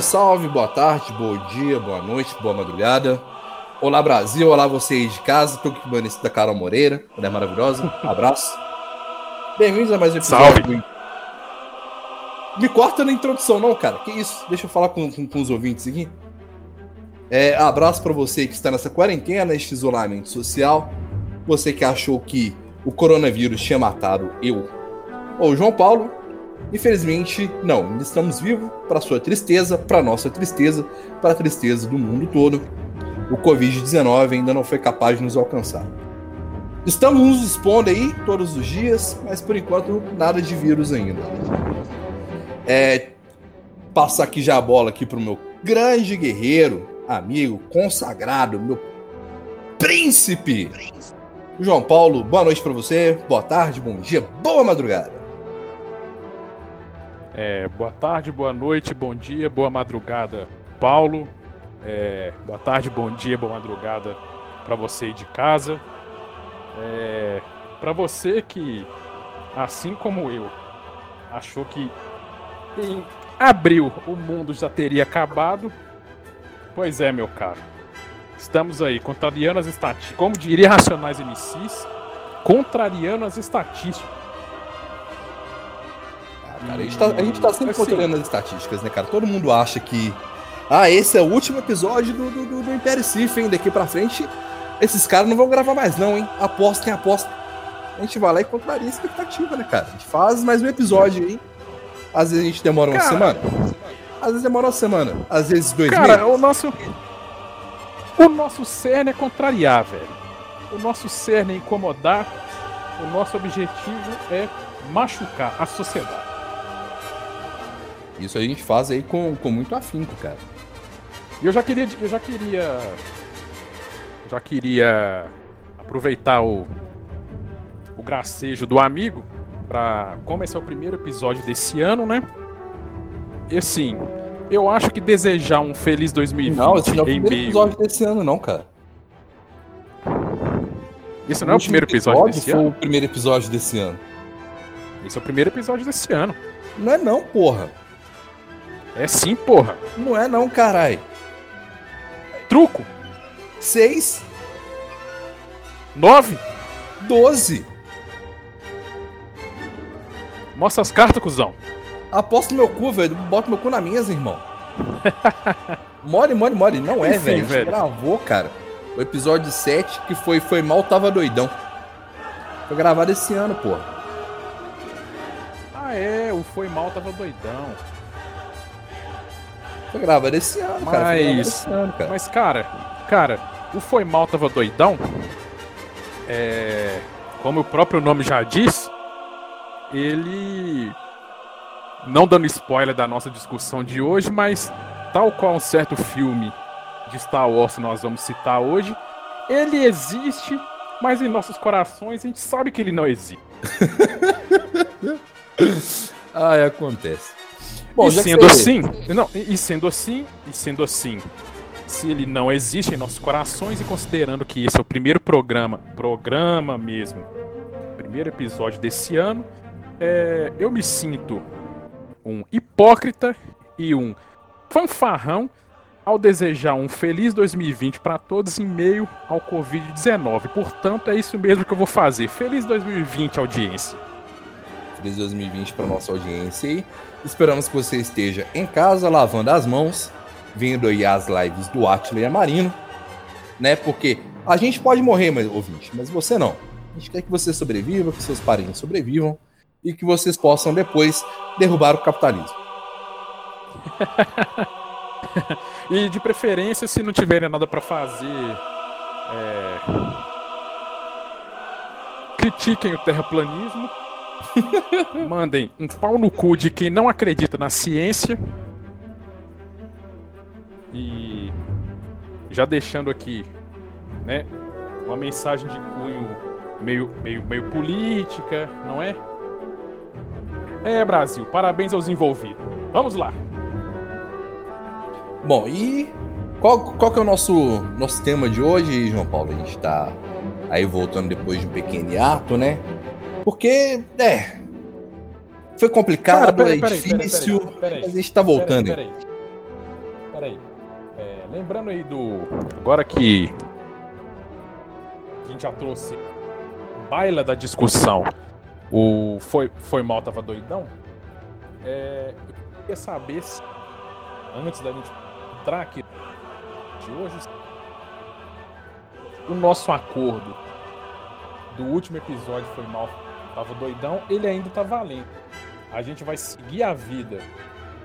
Salve, salve, boa tarde, bom dia, boa noite, boa madrugada. Olá, Brasil, olá vocês de casa. Tô aqui com a da Carol Moreira, mulher maravilhosa. Abraço. Bem-vindos a mais um episódio. Salve. do- Me corta na introdução, não, cara. Que isso? Deixa eu falar com, com, com os ouvintes aqui. É, abraço pra você que está nessa quarentena, este isolamento social. Você que achou que o coronavírus tinha matado eu ou o João Paulo. Infelizmente, não. Ainda estamos vivos para sua tristeza, para nossa tristeza, para a tristeza do mundo todo. O Covid-19 ainda não foi capaz de nos alcançar. Estamos nos expondo aí todos os dias, mas por enquanto nada de vírus ainda. É, passar aqui já a bola aqui pro meu grande guerreiro, amigo, consagrado, meu príncipe. João Paulo, boa noite para você, boa tarde, bom dia, boa madrugada. É, boa tarde, boa noite, bom dia, boa madrugada, Paulo. É, boa tarde, bom dia, boa madrugada para você aí de casa. É, para você que, assim como eu, achou que em abril o mundo já teria acabado, pois é, meu caro. Estamos aí contrariando as estatísticas, como diria Racionais MCs, contrariando as estatísticas. Cara, a, gente tá, a gente tá sempre Assim. controlando as estatísticas, né, cara? Todo mundo acha que. Ah, esse é o último episódio do, do, do, Império Sif, hein? Daqui pra frente, esses caras não vão gravar mais, não, hein? Apostem, aposta. A gente vai lá e contraria a expectativa, né, cara? A gente faz mais um episódio aí. Às vezes a gente demora uma Cara. semana. Às vezes demora uma semana. Às vezes dois Cara, meses. o nosso. O nosso cerne é contrariar, velho. O nosso cerne é incomodar. O nosso objetivo é machucar a sociedade. Isso a gente faz aí com, com muito afinco, cara. E eu já queria. Eu já queria. Já queria aproveitar o. O gracejo do amigo. Pra. Como esse é o primeiro episódio desse ano, né? E assim. Eu acho que desejar um feliz 2020 Não, esse não é o em primeiro meio. episódio desse ano, não, cara. Esse não é o primeiro episódio desse foi ano? o primeiro episódio desse ano. Esse é o primeiro episódio desse ano. Não é não, porra. É sim, porra. Não é não, carai. Truco. Seis, Nove. doze. Mostra as cartas, cuzão. Aposto no meu cu, velho. Bota meu cu na minhas, irmão. Mole, mole, mole. Não é, Enfim, velho. Velho. gravou, cara. O episódio 7, que foi Foi Mal, Tava Doidão. Foi gravado esse ano, porra. Ah, é. O Foi Mal tava doidão. Foi gravado esse ano, cara. Mas- esse ano, cara. Mas, cara, cara, o Foi Mal tava doidão. É. Como o próprio nome já diz, ele. Não dando spoiler da nossa discussão de hoje, mas tal qual um certo filme de Star Wars que nós vamos citar hoje, ele existe, mas em nossos corações a gente sabe que ele não existe. Ah, é, e sendo você- assim, não, e sendo assim, e sendo assim, se ele não existe em nossos corações e considerando que esse é o primeiro programa, programa mesmo, primeiro episódio desse ano, é, eu me sinto um hipócrita e um fanfarrão ao desejar um feliz 2020 para todos em meio ao Covid-19. Portanto, é isso mesmo que eu vou fazer. Feliz 2020, audiência. Feliz 2020 para nossa audiência aí. Esperamos que você esteja em casa, lavando as mãos, vendo aí as lives do Atila e a Marino, né? Porque a gente pode morrer, mas, ouvinte, mas você não. A gente quer que você sobreviva, que seus parentes sobrevivam e que vocês possam depois derrubar o capitalismo. E de preferência, se não tiverem nada pra fazer, é, critiquem o terraplanismo. Mandem um pau no cu de quem não acredita na ciência. E já deixando aqui, né, uma mensagem de cunho meio, meio, meio política, não é? É, Brasil, parabéns aos envolvidos. Vamos lá. Bom, e qual, qual que é o nosso, nosso tema de hoje, João Paulo? A gente está aí voltando depois de um pequeno hiato, né? Porque, é. Foi complicado, Cara, peraí, é difícil. Peraí, peraí, a gente tá voltando. Peraí. Peraí. É, lembrando aí do. Agora que. A gente já trouxe baila da discussão. O Foi, foi Mal Tava Doidão. É, eu queria saber se. Antes da gente entrar aqui de hoje. O nosso acordo do último episódio foi mal tava doidão, ele ainda tá valendo. A gente vai seguir a vida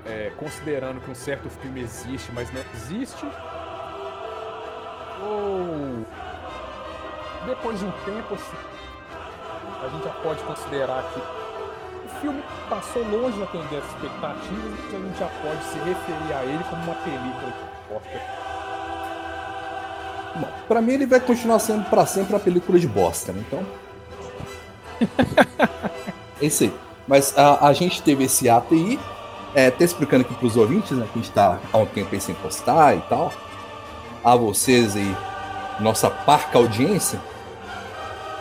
é, considerando que um certo filme existe, mas não existe. Ou depois de um tempo, assim, a gente já pode considerar que o filme passou longe de atender as expectativas e a gente já pode se referir a ele como uma película que importa. Bom, pra mim ele vai continuar sendo para sempre uma película de bosta, né? Então. É isso aí. Mas a, a gente teve esse ato aí, é, até explicando aqui pros ouvintes, né? Que a gente tá há um tempo aí sem postar e tal. A vocês aí, nossa parca audiência,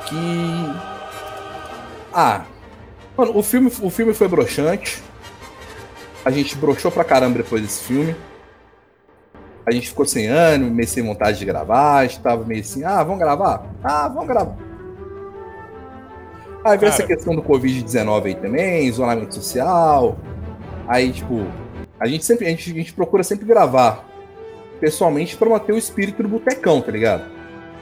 que. Ah. Mano, o filme, o filme foi broxante. A gente broxou pra caramba depois desse filme. A gente ficou sem ânimo, meio sem vontade de gravar. A gente tava meio assim, ah, vamos gravar? Ah, vamos gravar. Aí veio essa questão do Covid-19 aí também, isolamento social. Aí, tipo, a gente sempre, a gente, a gente procura sempre gravar pessoalmente para manter o espírito do botecão, tá ligado?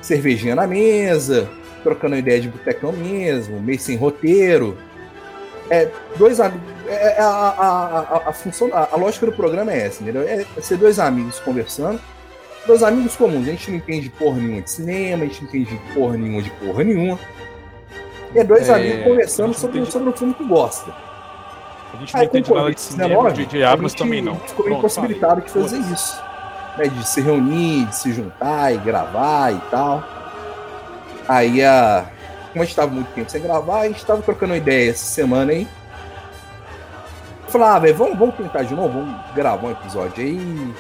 Cervejinha na mesa, trocando ideia de botecão mesmo, meio sem roteiro. É, dois amigos. É, é, a, a, a, a, função, a, a, lógica do programa é essa, entendeu? É ser dois amigos conversando. Dois amigos comuns. A gente não entende porra nenhuma de cinema, a gente não entende porra nenhuma de porra nenhuma. E é dois é, amigos conversando sobre, sobre o filme que gosta. A gente não Aí, entende nada de cinema, de diabos também não. Ficou Pronto, impossibilitado de fazer isso. Né, de se reunir, de se juntar e gravar e tal. Aí a. Como a gente tava muito tempo sem gravar, a gente tava trocando ideia essa semana aí. Falar, ah, velho, vamos, vamos tentar de novo, vamos gravar um episódio aí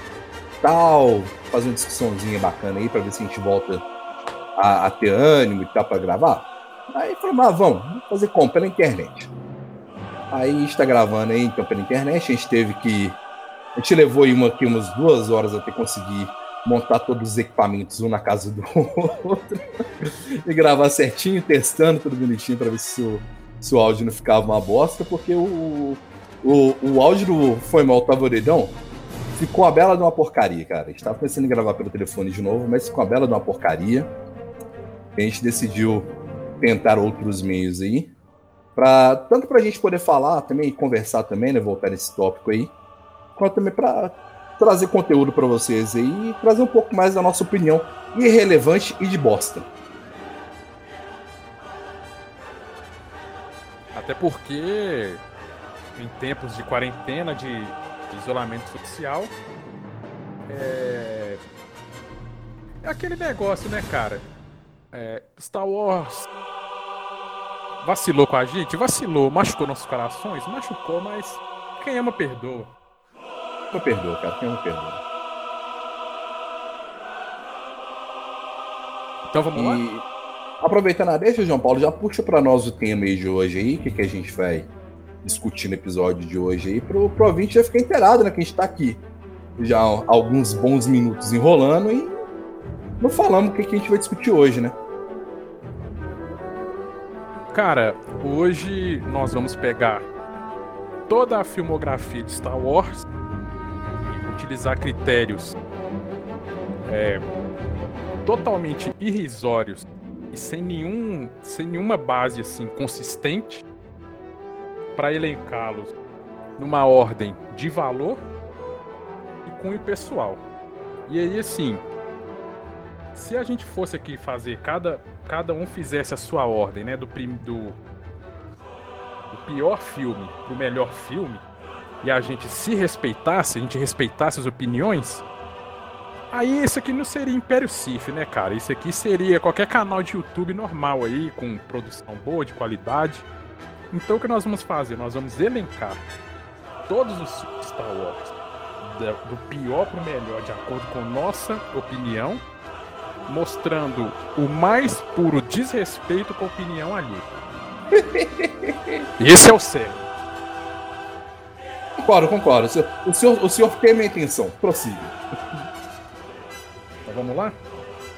tal, fazer uma discussãozinha bacana aí pra ver se a gente volta a, a ter ânimo e tal pra gravar. Aí falou, ah, vamos, vamos fazer como? Pela internet. Aí está gravando aí então pela internet, a gente teve que. A gente levou aí uma, aqui umas duas horas até conseguir montar todos os equipamentos um na casa do outro e gravar certinho, testando tudo bonitinho para ver se o, se o áudio não ficava uma bosta, porque o, o, o áudio do Foi Mal Tavoredão ficou a bela de uma porcaria, cara. A gente tava pensando em gravar pelo telefone de novo, mas ficou a bela de uma porcaria. A gente decidiu tentar outros meios aí. Pra, tanto para a gente poder falar também, conversar também, né? Voltar nesse tópico aí. Quanto também para trazer conteúdo para vocês aí trazer um pouco mais da nossa opinião irrelevante e de bosta. Até porque em tempos de quarentena, de isolamento social, é, é aquele negócio, né, cara? É, Star Wars vacilou com a gente, vacilou, machucou nossos corações, machucou, mas quem ama perdoa. Eu perdoo, cara, quem ama perdoa. Então vamos e... lá. Aproveitando a deixa, João Paulo, já puxa para nós o tema aí de hoje aí, o que, que a gente vai discutir no episódio de hoje aí, pro, pro ouvinte já ficar inteirado, né? Que a gente tá aqui já alguns bons minutos enrolando e não falamos o que, que a gente vai discutir hoje, né? Cara, hoje nós vamos pegar toda a filmografia de Star Wars e utilizar critérios é, totalmente irrisórios e sem, nenhum, sem nenhuma base assim consistente para elencá-los numa ordem de valor e cunho pessoal. E aí assim, se a gente fosse aqui fazer cada cada um fizesse a sua ordem, né, do prim, do, do pior filme pro melhor filme, e a gente se respeitasse, a gente respeitasse as opiniões, Aí esse aqui não seria Império Sif, né, cara? Isso aqui seria qualquer canal de YouTube normal aí, com produção boa, de qualidade. Então o que nós vamos fazer? Nós vamos elencar todos os Star Wars, do pior para o melhor, de acordo com nossa opinião, mostrando o mais puro desrespeito com a opinião ali. Esse é o sério. Concordo, concordo. O senhor, o senhor tem a minha intenção. Prossiga. Então vamos lá?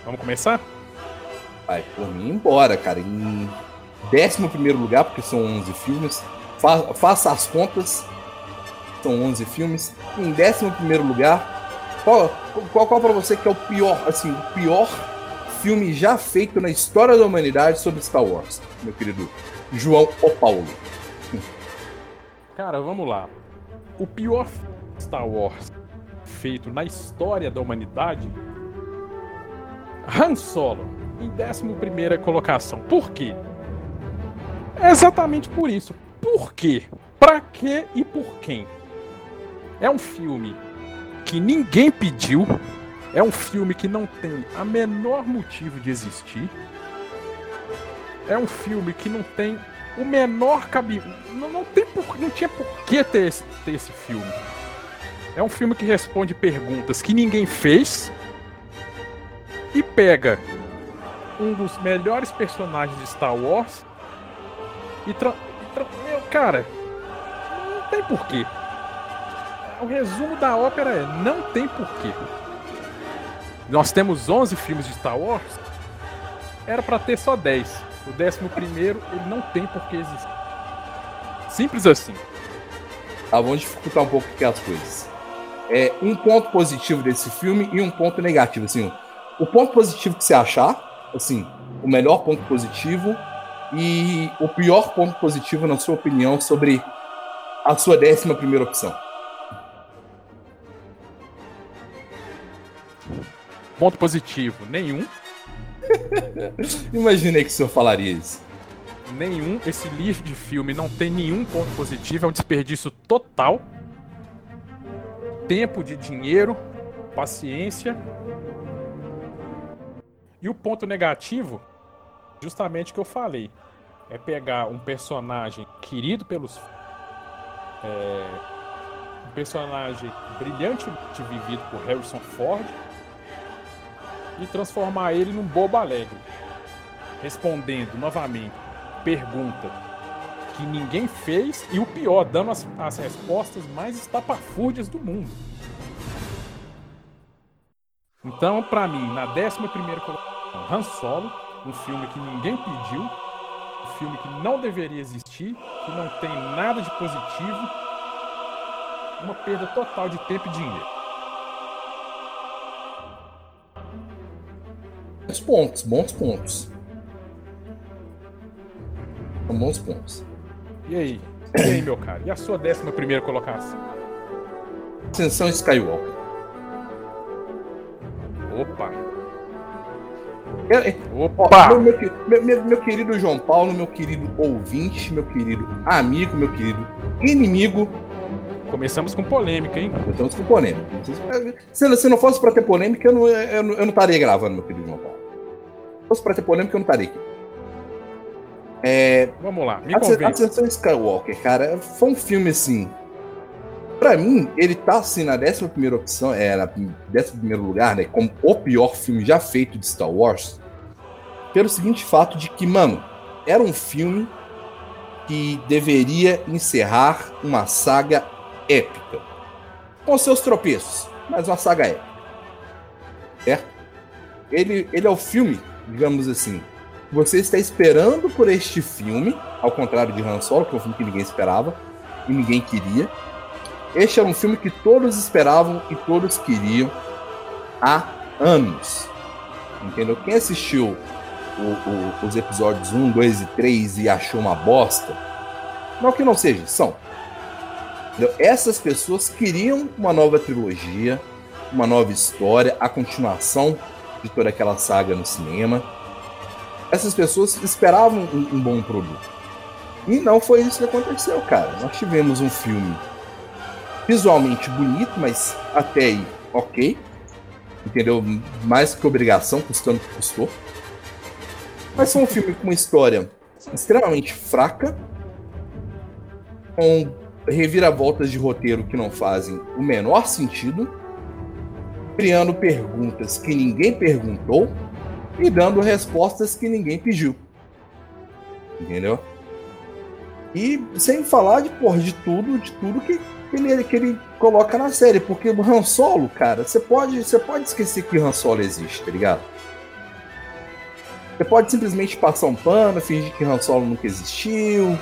Vamos começar? Vai, por mim, embora, cara. Em 11 lugar, porque são 11 filmes. Fa faça as contas. São 11 filmes. Em 11 lugar, qual, qual, qual para você que é o pior, assim, o pior filme já feito na história da humanidade sobre Star Wars, meu querido João O Paulo? Cara, vamos lá. O pior Star Wars feito na história da humanidade Han Solo, em 11 colocação. Por quê? Exatamente por isso. Por quê? Pra quê e por quem? É um filme que ninguém pediu. É um filme que não tem a menor motivo de existir. É um filme que não tem o menor cabimento. Não, não, tem por, não tinha por que ter esse, ter esse filme. É um filme que responde perguntas que ninguém fez e pega um dos melhores personagens de Star Wars e, tra... tra... Meu, cara, não tem porquê. O resumo da ópera é: não tem porquê. Nós temos 11 filmes de Star Wars, era para ter só 10. O 11 primeiro, ele não tem porquê existir. Simples assim. Tá, vamos dificultar um pouco aqui as coisas. É um ponto positivo desse filme e um ponto negativo. Assim, o ponto positivo que você achar, assim, o melhor ponto positivo e o pior ponto positivo, na sua opinião, sobre a sua décima primeira opção. Ponto positivo, nenhum. Imaginei que o senhor falaria isso. Nenhum. Esse lixo de filme não tem nenhum ponto positivo, é um desperdício total. Tempo de dinheiro, paciência e o ponto negativo, justamente o que eu falei, é pegar um personagem querido pelos. É, um personagem brilhantemente vivido por Harrison Ford e transformar ele num bobo alegre, respondendo novamente pergunta que ninguém fez e o pior, dando as, as respostas mais estapafúrdias do mundo. Então, para mim, na 11 colocação, Han Solo, um filme que ninguém pediu, um filme que não deveria existir, que não tem nada de positivo, uma perda total de tempo e dinheiro. Bons pontos, bons pontos. São bons pontos. E aí? E aí, meu cara? E a sua décima primeira colocação? Ascensão Skywalker. Opa! Opa! Ó, meu, meu, meu, meu, querido João Paulo, meu querido ouvinte, meu querido amigo, meu querido inimigo. Começamos com polêmica, hein? Começamos com polêmica. Se, se não fosse para ter polêmica, eu não, eu, não, eu não estaria gravando, meu querido fosse para ter polêmica, eu não estaria aqui. É, Vamos lá, me. Ascensão Skywalker, cara, foi um filme assim Pra mim, ele tá assim na 11 opção, é, na 11 lugar, né? Como o pior filme já feito de Star Wars. Pelo seguinte fato de que, mano, era um filme que deveria encerrar uma saga épica. Com seus tropeços, mas uma saga épica. Certo? Ele, ele é o filme, digamos assim, você está esperando por este filme, ao contrário de Han Solo, que é um filme que ninguém esperava e ninguém queria este era um filme que todos esperavam e todos queriam há anos. Entendeu? Quem assistiu o, o, os episódios 1, 2 e 3 e achou uma bosta, não que não seja, são. Entendeu? Essas pessoas queriam uma nova trilogia, uma nova história, a continuação de toda aquela saga no cinema. Essas pessoas esperavam um, um bom produto. E não foi isso que aconteceu, cara. Nós tivemos um filme visualmente bonito, mas até aí ok. Entendeu? Mais que obrigação, custando o que custou. Mas foi um filme com uma história extremamente fraca, com reviravoltas de roteiro que não fazem o menor sentido, criando perguntas que ninguém perguntou e dando respostas que ninguém pediu. Entendeu? E sem falar de, porra, de tudo, de tudo que ele, que ele coloca na série. Porque o Han Solo, cara, você pode, você pode esquecer que Han Solo existe, tá ligado? Você pode simplesmente passar um pano, fingir que Han Solo nunca existiu.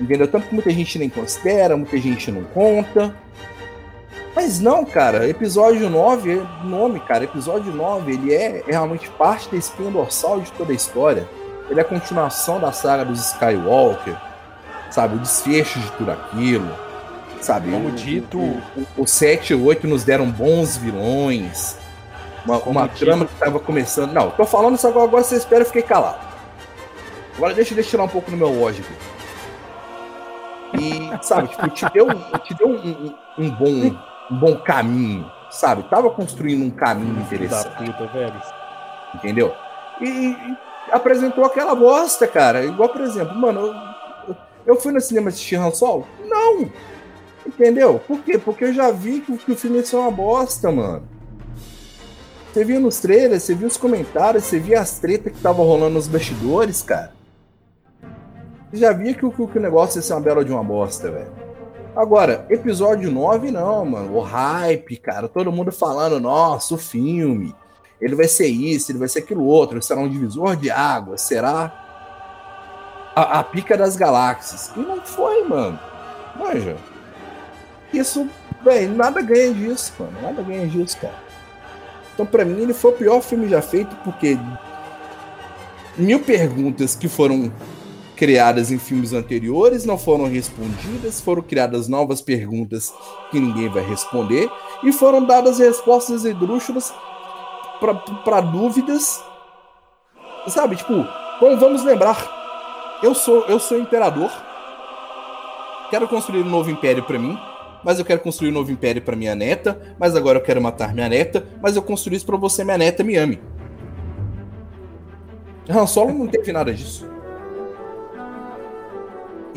Entendeu? Tanto que muita gente nem considera, muita gente não conta. Mas não, cara, episódio 9, nome, cara, episódio 9, ele é, é realmente parte da espinha dorsal de toda a história. Ele é a continuação da saga dos Skywalker, sabe? O desfecho de tudo aquilo, sabe? Como dito. O, o, o 7 e o 8 nos deram bons vilões. Uma, uma trama que tava começando. Não, tô falando isso agora, agora você espera, eu fiquei calado. Agora deixa, eu tirar um pouco no meu ódio aqui. E, sabe, tipo, te deu, te deu um, um- um bom, um bom caminho, sabe? Tava construindo um caminho Filho da interessante puta, velho. entendeu? E, e apresentou aquela bosta, cara. Igual, por exemplo, mano, eu, eu- fui no cinema assistir Han Solo? Não! Entendeu? Por quê? Porque eu já vi que, que o filme ia ser uma bosta, mano. Você via nos trailers, você via os comentários, você via as tretas que estavam rolando nos bastidores, cara. Você já via que, o- que o negócio ia ser uma bela de uma bosta, velho. Agora, episódio 9, não, mano. O hype, cara. Todo mundo falando, nossa, o filme ele vai ser isso, ele vai ser aquilo outro, será um divisor de água, será a, a pica das galáxias. E não foi, mano. Manja. Isso, velho, nada ganha disso, mano. Nada ganha disso, cara. Então, pra mim, ele foi o pior filme já feito, porque mil perguntas que foram criadas em filmes anteriores não foram respondidas, foram criadas novas perguntas que ninguém vai responder, e foram dadas respostas esdrúxulas para dúvidas. Sabe, tipo, bom, vamos lembrar. Eu sou eu sou imperador. Quero construir um novo império para mim, mas eu quero construir um novo império para minha neta, mas agora eu quero matar minha neta, mas eu construí isso para você minha neta me ame. Han Solo não teve nada disso.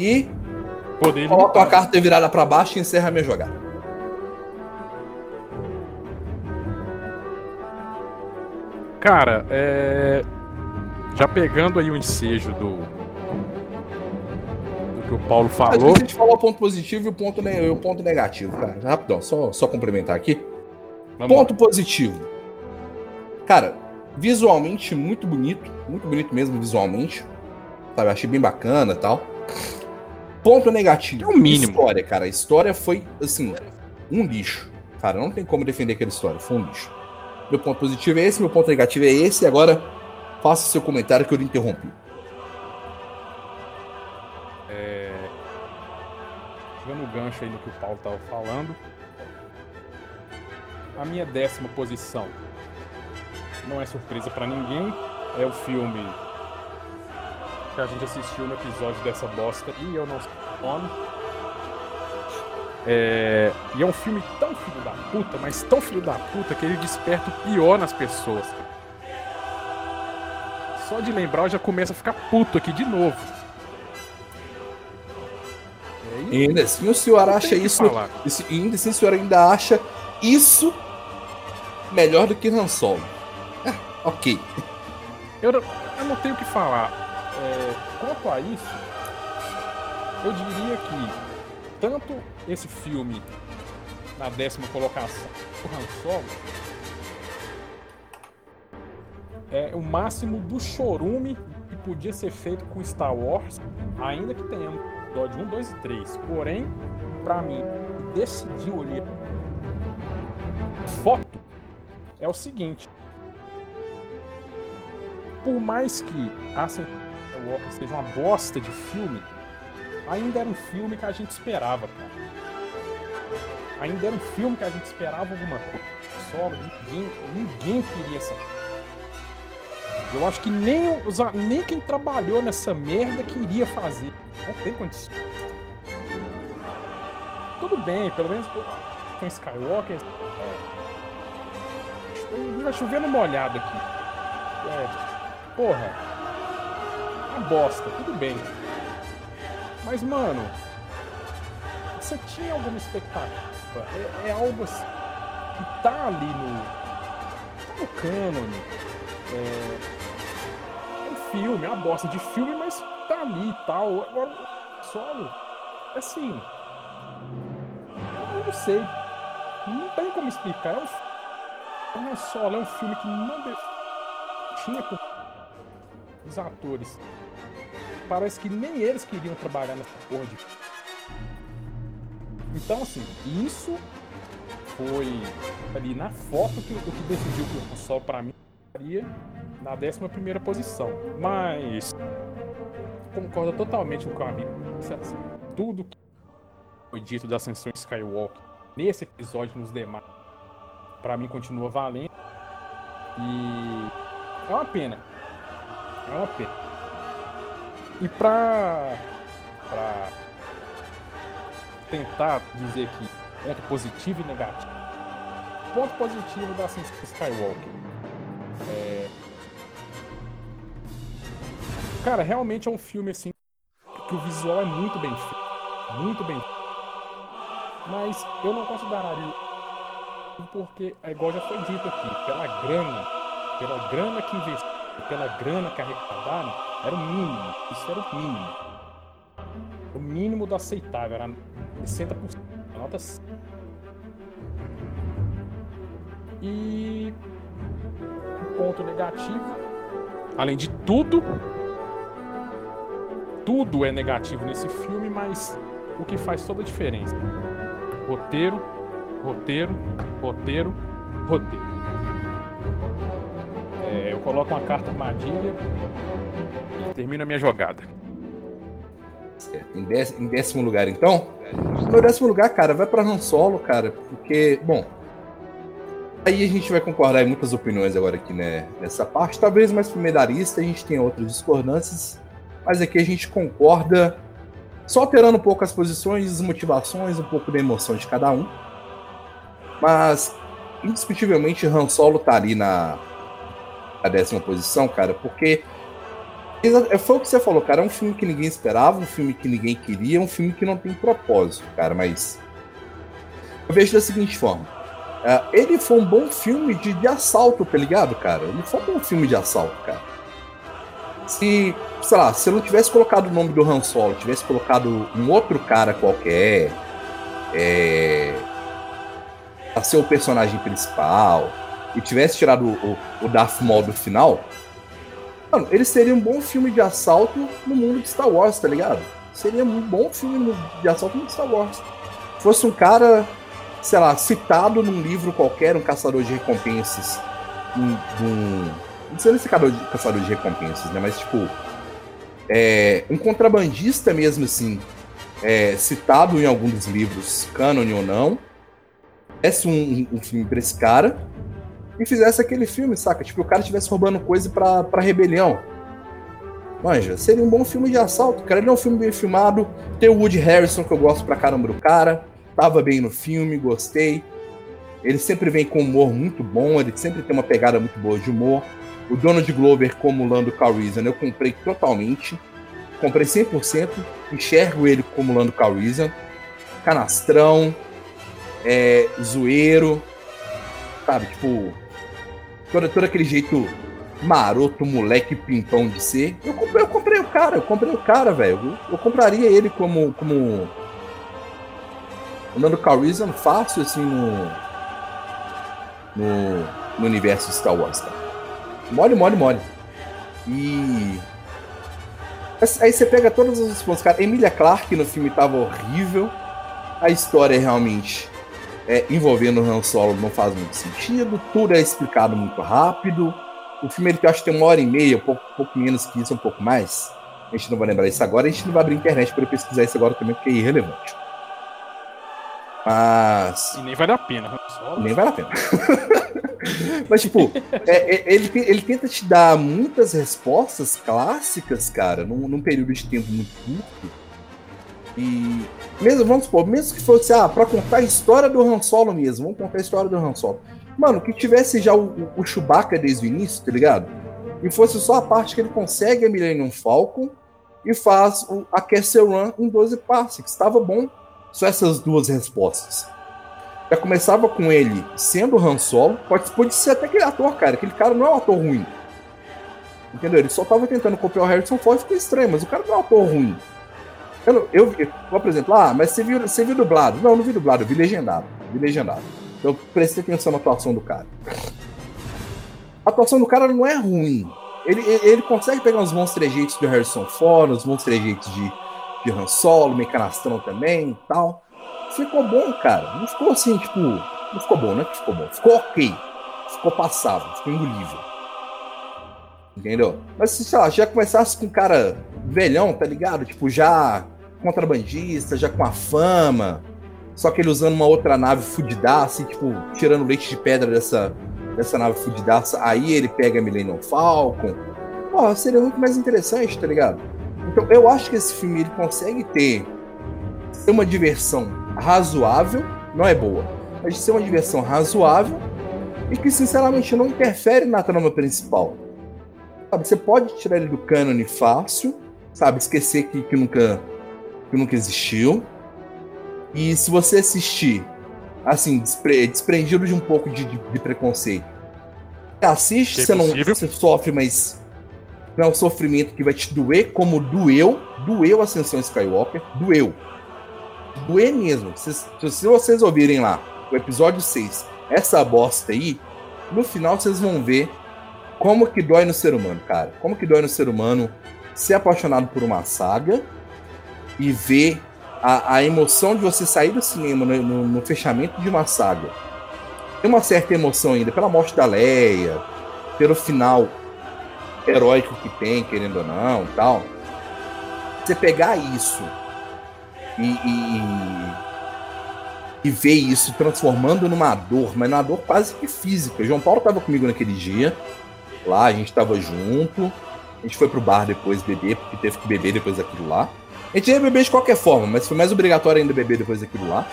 E Poder coloca a carta virada para baixo e encerra a minha jogada. Cara, é. Já pegando aí o ensejo do. que o Paulo falou. a gente falou o ponto positivo e o ponto, ne- o ponto negativo, cara. Rapidão, só, só complementar aqui. Vamos Ponto positivo. Cara, visualmente muito bonito. Muito bonito mesmo visualmente. Sabe, achei bem bacana e tal. Ponto negativo. É o mínimo. História, cara. A história foi, assim, um lixo. Cara, não tem como defender aquela história. Foi um lixo. Meu ponto positivo é esse, meu ponto negativo é esse. E agora, faça seu comentário que eu lhe interrompi. Pegando o gancho aí no que o Paulo tava falando. A minha décima posição não é surpresa pra ninguém. É o filme que a gente assistiu no episódio dessa bosta e eu não sei o nome. É... E é um filme tão filho da puta, mas tão filho da puta que ele desperta o pior nas pessoas. Só de lembrar eu já começo a ficar puto aqui de novo. É E ainda assim o senhor acha isso, isso. E ainda assim o senhor ainda acha isso melhor do que Han Solo. Ah, ok. Eu, eu não tenho o que falar. Quanto a isso, eu diria que tanto esse filme na décima colocação, o Han Solo, é o máximo do chorume que podia ser feito com Star Wars, ainda que tenhamos episódio 1, 2 e 3. Porém, pra mim, decidiu ali foto é o seguinte. Por mais que Ascent Skywalker seja uma bosta de filme, ainda era um filme que a gente esperava, cara. Ainda era um filme que a gente esperava alguma coisa. Solo, ninguém, ninguém queria essa. Eu acho que nem, os, nem quem trabalhou nessa merda queria fazer. Não tem condição. Tudo bem, pelo menos com Skywalker. é, vai chover no molhado aqui. É, porra. Uma bosta, tudo bem. Mas, mano, você tinha alguma expectativa? É, é algo assim, que tá ali no, tá no cânone. É, é um filme, é uma bosta de filme, mas tá ali e tal. Agora, solo, assim, eu não sei. Não tem como explicar. É um, é um solo, é um filme que não deu, tinha os atores. Parece que nem eles queriam trabalhar nessa porra de então, assim, isso foi ali na foto que, o que decidiu que o Sol para mim estaria na 11 posição. Mas concordo totalmente com o amigo. Assim, tudo que foi dito da Ascensão Skywalker nesse episódio nos demais, para mim continua valendo. E é uma pena. É uma pena. E pra. tentar dizer aqui ponto positivo e negativo. Ponto positivo da Ascensão Skywalker. É... Cara, realmente é um filme assim que o visual é muito bem feito. Muito bem feito. Mas eu não consideraria porque, é igual já foi dito aqui, pela grana, pela grana que investiu, pela grana que arrecadaram, era o mínimo. Isso era o mínimo. O mínimo do aceitável, era 60%. Nota E ponto negativo, além de tudo, tudo é negativo nesse filme, mas o que faz toda a diferença. Roteiro, roteiro, roteiro, roteiro. É, eu coloco uma carta armadilha termino a minha jogada. Em, décimo, em décimo lugar, então? No meu décimo lugar, cara, vai para Han Solo, cara, porque, bom, aí a gente vai concordar em muitas opiniões agora aqui, né, nessa parte. Talvez mais primeirista a gente tenha outras discordâncias, mas aqui a gente concorda, só alterando um pouco as posições, as motivações, um pouco da emoção de cada um. Mas, indiscutivelmente, Han Solo tá ali na, na décima posição, cara, porque foi o que você falou, cara. É um filme que ninguém esperava, um filme que ninguém queria, um filme que não tem propósito, cara. Mas. Eu vejo da seguinte forma. Uh, ele foi um bom filme de, de assalto, tá ligado, cara? Ele foi um bom filme de assalto, cara. Se, sei lá, se eu não tivesse colocado o nome do Han Solo, tivesse colocado um outro cara qualquer, é, a ser o personagem principal, e tivesse tirado o, o Darth Maul do final, Mano, ele seria um bom filme de assalto no mundo de Star Wars, tá ligado? Seria um bom filme de assalto no mundo de Star Wars. Fosse um cara, sei lá, citado num livro qualquer, um caçador de recompensas. Um, um, não sei se caçador de, caçador de recompensas, né? Mas tipo. É, um contrabandista mesmo, assim. É, citado em algum dos livros, canon ou não. Esse um, um filme pra esse cara e fizesse aquele filme, saca? Tipo, o cara estivesse roubando coisa pra, pra rebelião. Manja, seria um bom filme de assalto, cara. Ele é um filme bem filmado. Tem o Woody Harrison, que eu gosto pra caramba do cara. Tava bem no filme, gostei. Ele sempre vem com humor muito bom, ele sempre tem uma pegada muito boa de humor. O Donald Glover como Lando Calrissian, eu comprei totalmente. Comprei 100%. Enxergo ele como Lando Calrissian. Canastrão, é, zoeiro, sabe? Tipo, todo, todo aquele jeito maroto, moleque, pimpão de ser. Eu comprei, eu comprei o cara, eu comprei o cara, velho. Eu, eu, compraria ele como. como. Andando Calrissian fácil, assim, no. No, no universo Star Wars, cara. Mole, mole, mole. E. Aí você pega todos os pontos, cara. Emilia Clarke no filme tava horrível. A história realmente é, envolvendo o Han Solo não faz muito sentido, tudo é explicado muito rápido. O filme ele eu acho que tem uma hora e meia, um pouco, um pouco menos que isso, um pouco mais. A gente não vai lembrar isso agora, a gente não vai abrir a internet para pesquisar isso agora também, porque é irrelevante. Mas. E nem vale a pena. Solo. Nem vale a pena. Mas, tipo, é, é, ele, ele tenta te dar muitas respostas clássicas, cara, num, num período de tempo muito curto. E mesmo, vamos supor, mesmo que fosse, ah, pra contar a história do Han Solo mesmo, vamos contar a história do Han Solo. Mano, que tivesse já o, o Chewbacca desde o início, tá ligado? E fosse só a parte que ele consegue a Millennium Falcon e faz o, a Castle Run em 12 passes. Estava bom. Só essas duas respostas. Já começava com ele sendo Han Solo. Pode, pode ser até aquele ator, cara. Aquele cara não é um ator ruim. Entendeu? Ele só tava tentando copiar o Harrison Ford ficou estranho, mas o cara não é um ator ruim. Eu, eu, eu, exemplo, ah, mas você viu, você viu dublado? Não, não vi dublado, eu vi legendado. Vi legendado. Eu prestei atenção na atuação do cara. A atuação do cara não é ruim. Ele, ele, ele consegue pegar uns bons trejeitos do Harrison Ford, uns bons trejeitos de, de Han Solo, meio também e tal. Ficou bom, cara. Não ficou assim, tipo. Não ficou bom, não é que ficou bom. Ficou ok. Ficou passável, ficou engolível. Entendeu? Mas se, sei lá, já começasse com um cara velhão, tá ligado? Tipo, já contrabandista, já com a fama. Só que ele usando uma outra nave fudidaça, tipo, tirando leite de pedra dessa, dessa nave fudidaça. Aí ele pega a Millennium Falcon. Porra, seria muito mais interessante, tá ligado? Então eu acho que esse filme ele consegue ter, uma diversão razoável, não é boa, mas ser uma diversão razoável e que sinceramente não interfere na trama principal. Sabe, você pode tirar ele do cânone fácil, sabe, esquecer que, que, nunca, que nunca existiu. E se você assistir, assim, despre, desprendido de um pouco de, de, de preconceito, você assiste, é você não você sofre, mas não é um sofrimento que vai te doer como doeu, doeu a Ascensão Skywalker, doeu. Doer mesmo. Se, se vocês ouvirem lá o episódio 6, essa bosta aí, no final vocês vão ver como que dói no ser humano, cara. Como que dói no ser humano ser apaixonado por uma saga e ver a, a emoção de você sair do cinema no, no, no, fechamento de uma saga. Tem uma certa emoção ainda pela morte da Leia, pelo final heróico que tem, querendo ou não, tal. Você pegar isso e, e, e ver isso transformando numa dor, mas numa dor quase que física. João Paulo estava comigo naquele dia lá, a gente tava junto. A gente foi pro bar depois beber, porque teve que beber depois daquilo lá. A gente ia beber de qualquer forma, mas foi mais obrigatório ainda beber depois daquilo lá.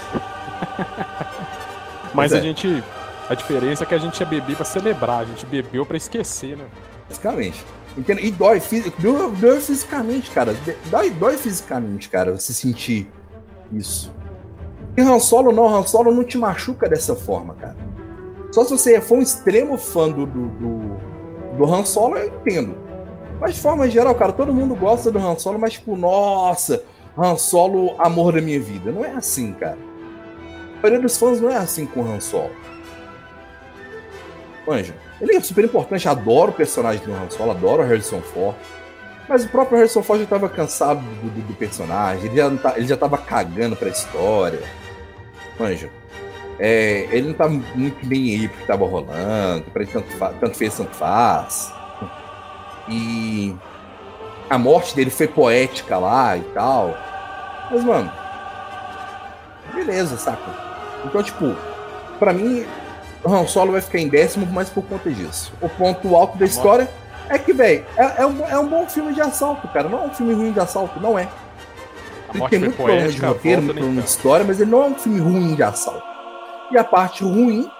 mas é. a gente. A diferença é que a gente ia beber pra celebrar, a gente bebeu pra esquecer, né? Basicamente. Entendo? E dói, dói, dói fisicamente, cara. Dói, dói fisicamente, cara, você sentir isso. E Han Solo não, Han Solo não te machuca dessa forma, cara. Só se você for um extremo fã do, do, do do Han Solo eu entendo. Mas de forma geral, cara, todo mundo gosta do Han Solo, mas tipo, nossa, Han Solo, amor da minha vida. Não é assim, cara. A maioria dos fãs não é assim com Han Solo. Manja, ele é super importante, adoro o personagem do Han Solo, adoro o Harrison Ford. Mas o próprio Harrison Ford já estava cansado do, do, do, personagem, ele já, tá, ele já tava cagando pra história. Manja, é, ele não tá muito bem aí porque tava rolando, pra ele tanto, tanto fez, tanto faz. E a morte dele foi poética lá e tal. Mas, mano, beleza, saca? Então, tipo, pra mim, o Han Solo vai ficar em décimo, mas por conta disso. O ponto alto da história é que, velho, é, é, um, é um bom filme de assalto, cara. Não é um filme ruim de assalto, não é. Ele tem muito problema de roteiro, muito problema de história, mas ele não é um filme ruim de assalto. E a parte ruim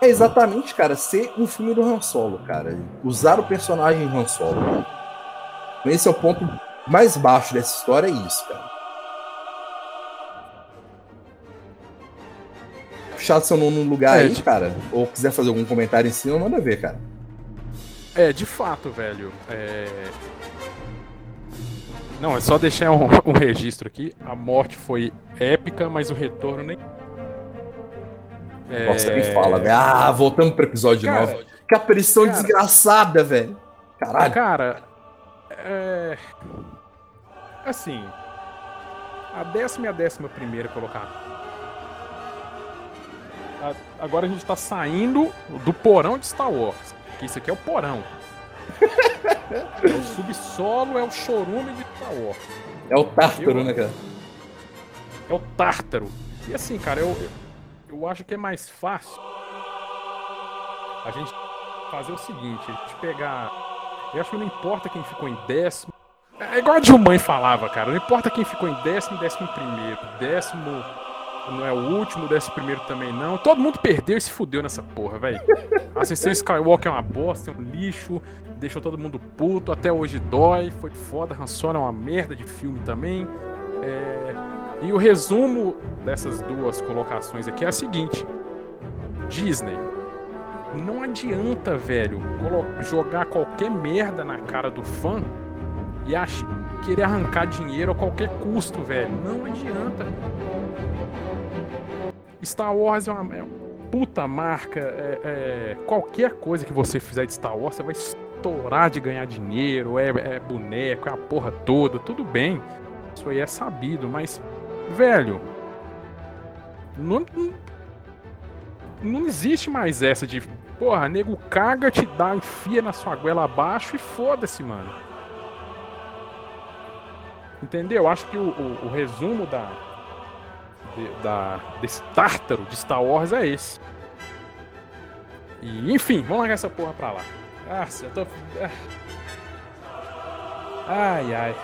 é exatamente, cara, ser um filme do Han Solo, cara. Usar o personagem Han Solo. Esse é o ponto mais baixo dessa história, é isso, cara. Puxar seu nome num lugar é, aí, de... cara, ou quiser fazer algum comentário em cima, manda ver, cara. É, de fato, velho. É... Não, é só deixar um, um registro aqui. A morte foi épica, mas o retorno nem é... Nossa, nem fala, velho. Ah, voltamos pro episódio cara, 9. Que aparição cara, desgraçada, velho. Caralho. Cara, é... Assim, a décima e a décima primeira colocar. Agora a gente tá saindo do porão de Star Wars. Que isso aqui é o porão. é o subsolo, é o chorume de Star Wars. É o tártaro, eu... né, cara? É o tártaro. E assim, cara, eu, eu acho que é mais fácil a gente fazer o seguinte, a gente pegar. Eu acho que não importa quem ficou em décimo. É igual a Dilmãe falava, cara. Não importa quem ficou em décimo, décimo primeiro, décimo não é o último, desse primeiro também não. Todo mundo perdeu e se fudeu nessa porra, velho. Ascensão Skywalker é uma bosta, é um lixo, deixou todo mundo puto, até hoje dói, foi foda, Han Solo é uma merda de filme também. É... E o resumo dessas duas colocações aqui é a seguinte: Disney, não adianta, velho, jogar qualquer merda na cara do fã e achar querer arrancar dinheiro a qualquer custo, velho. Não adianta. Star Wars é uma, é puta marca. É, é, qualquer coisa que você fizer de Star Wars, você vai estourar de ganhar dinheiro. É, é boneco, é a porra toda. Tudo bem. Isso aí é sabido, mas, velho. Não, não existe mais essa de. Porra, nego caga, te dá, enfia na sua goela abaixo e foda-se, mano. Entendeu? Acho que o, o, o resumo da, de, da, desse tártaro de Star Wars é esse. E, enfim, vamos largar essa porra pra lá. Ah, eu tô. Ah. Ai, ai.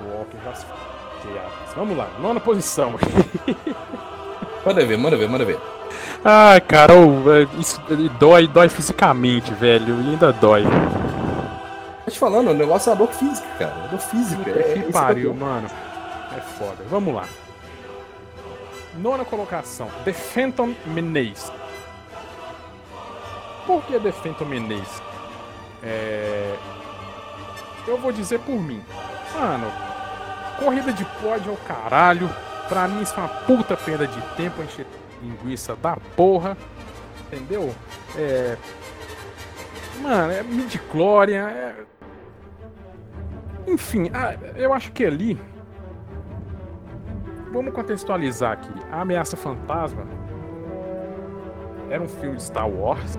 O Walker já se Vamos lá, nona posição. manda ver, manda ver, manda ver. Ai, cara, oh, isso dói, dói fisicamente, velho. E ainda dói. Tô te falando, o negócio é a dor física, cara. A dor física. É, que pariu, mano. É foda. Vamos lá. Nona colocação. The Phantom Menace. Por que The Phantom Menace? É... Eu vou dizer por mim. Mano, corrida de pódio ao caralho. Pra mim isso é uma puta perda de tempo encher linguiça da porra. Entendeu? É. Mano, é midi-chlorian. É... Enfim, eu acho que ali. Vamos contextualizar aqui. A Ameaça Fantasma era um filme de Star Wars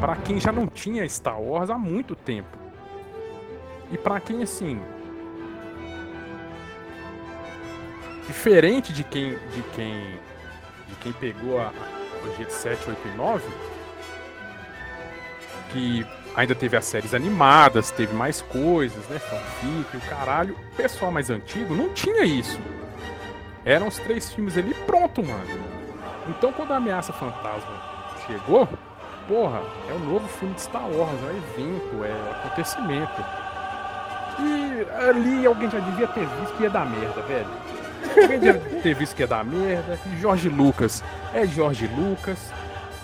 para quem já não tinha Star Wars há muito tempo. E para quem assim, diferente de quem de quem de quem pegou a, a o G7, 8 e 9, que ainda teve as séries animadas, teve mais coisas, né? Fanfic, o caralho. O pessoal mais antigo não tinha isso. Eram os três filmes ali pronto, mano. Então quando a Ameaça Fantasma chegou, porra, é o novo filme de Star Wars, é evento, é acontecimento. E ali alguém já devia ter visto que ia dar merda, velho. Alguém já ter visto que ia dar merda. Jorge Lucas é Jorge Lucas.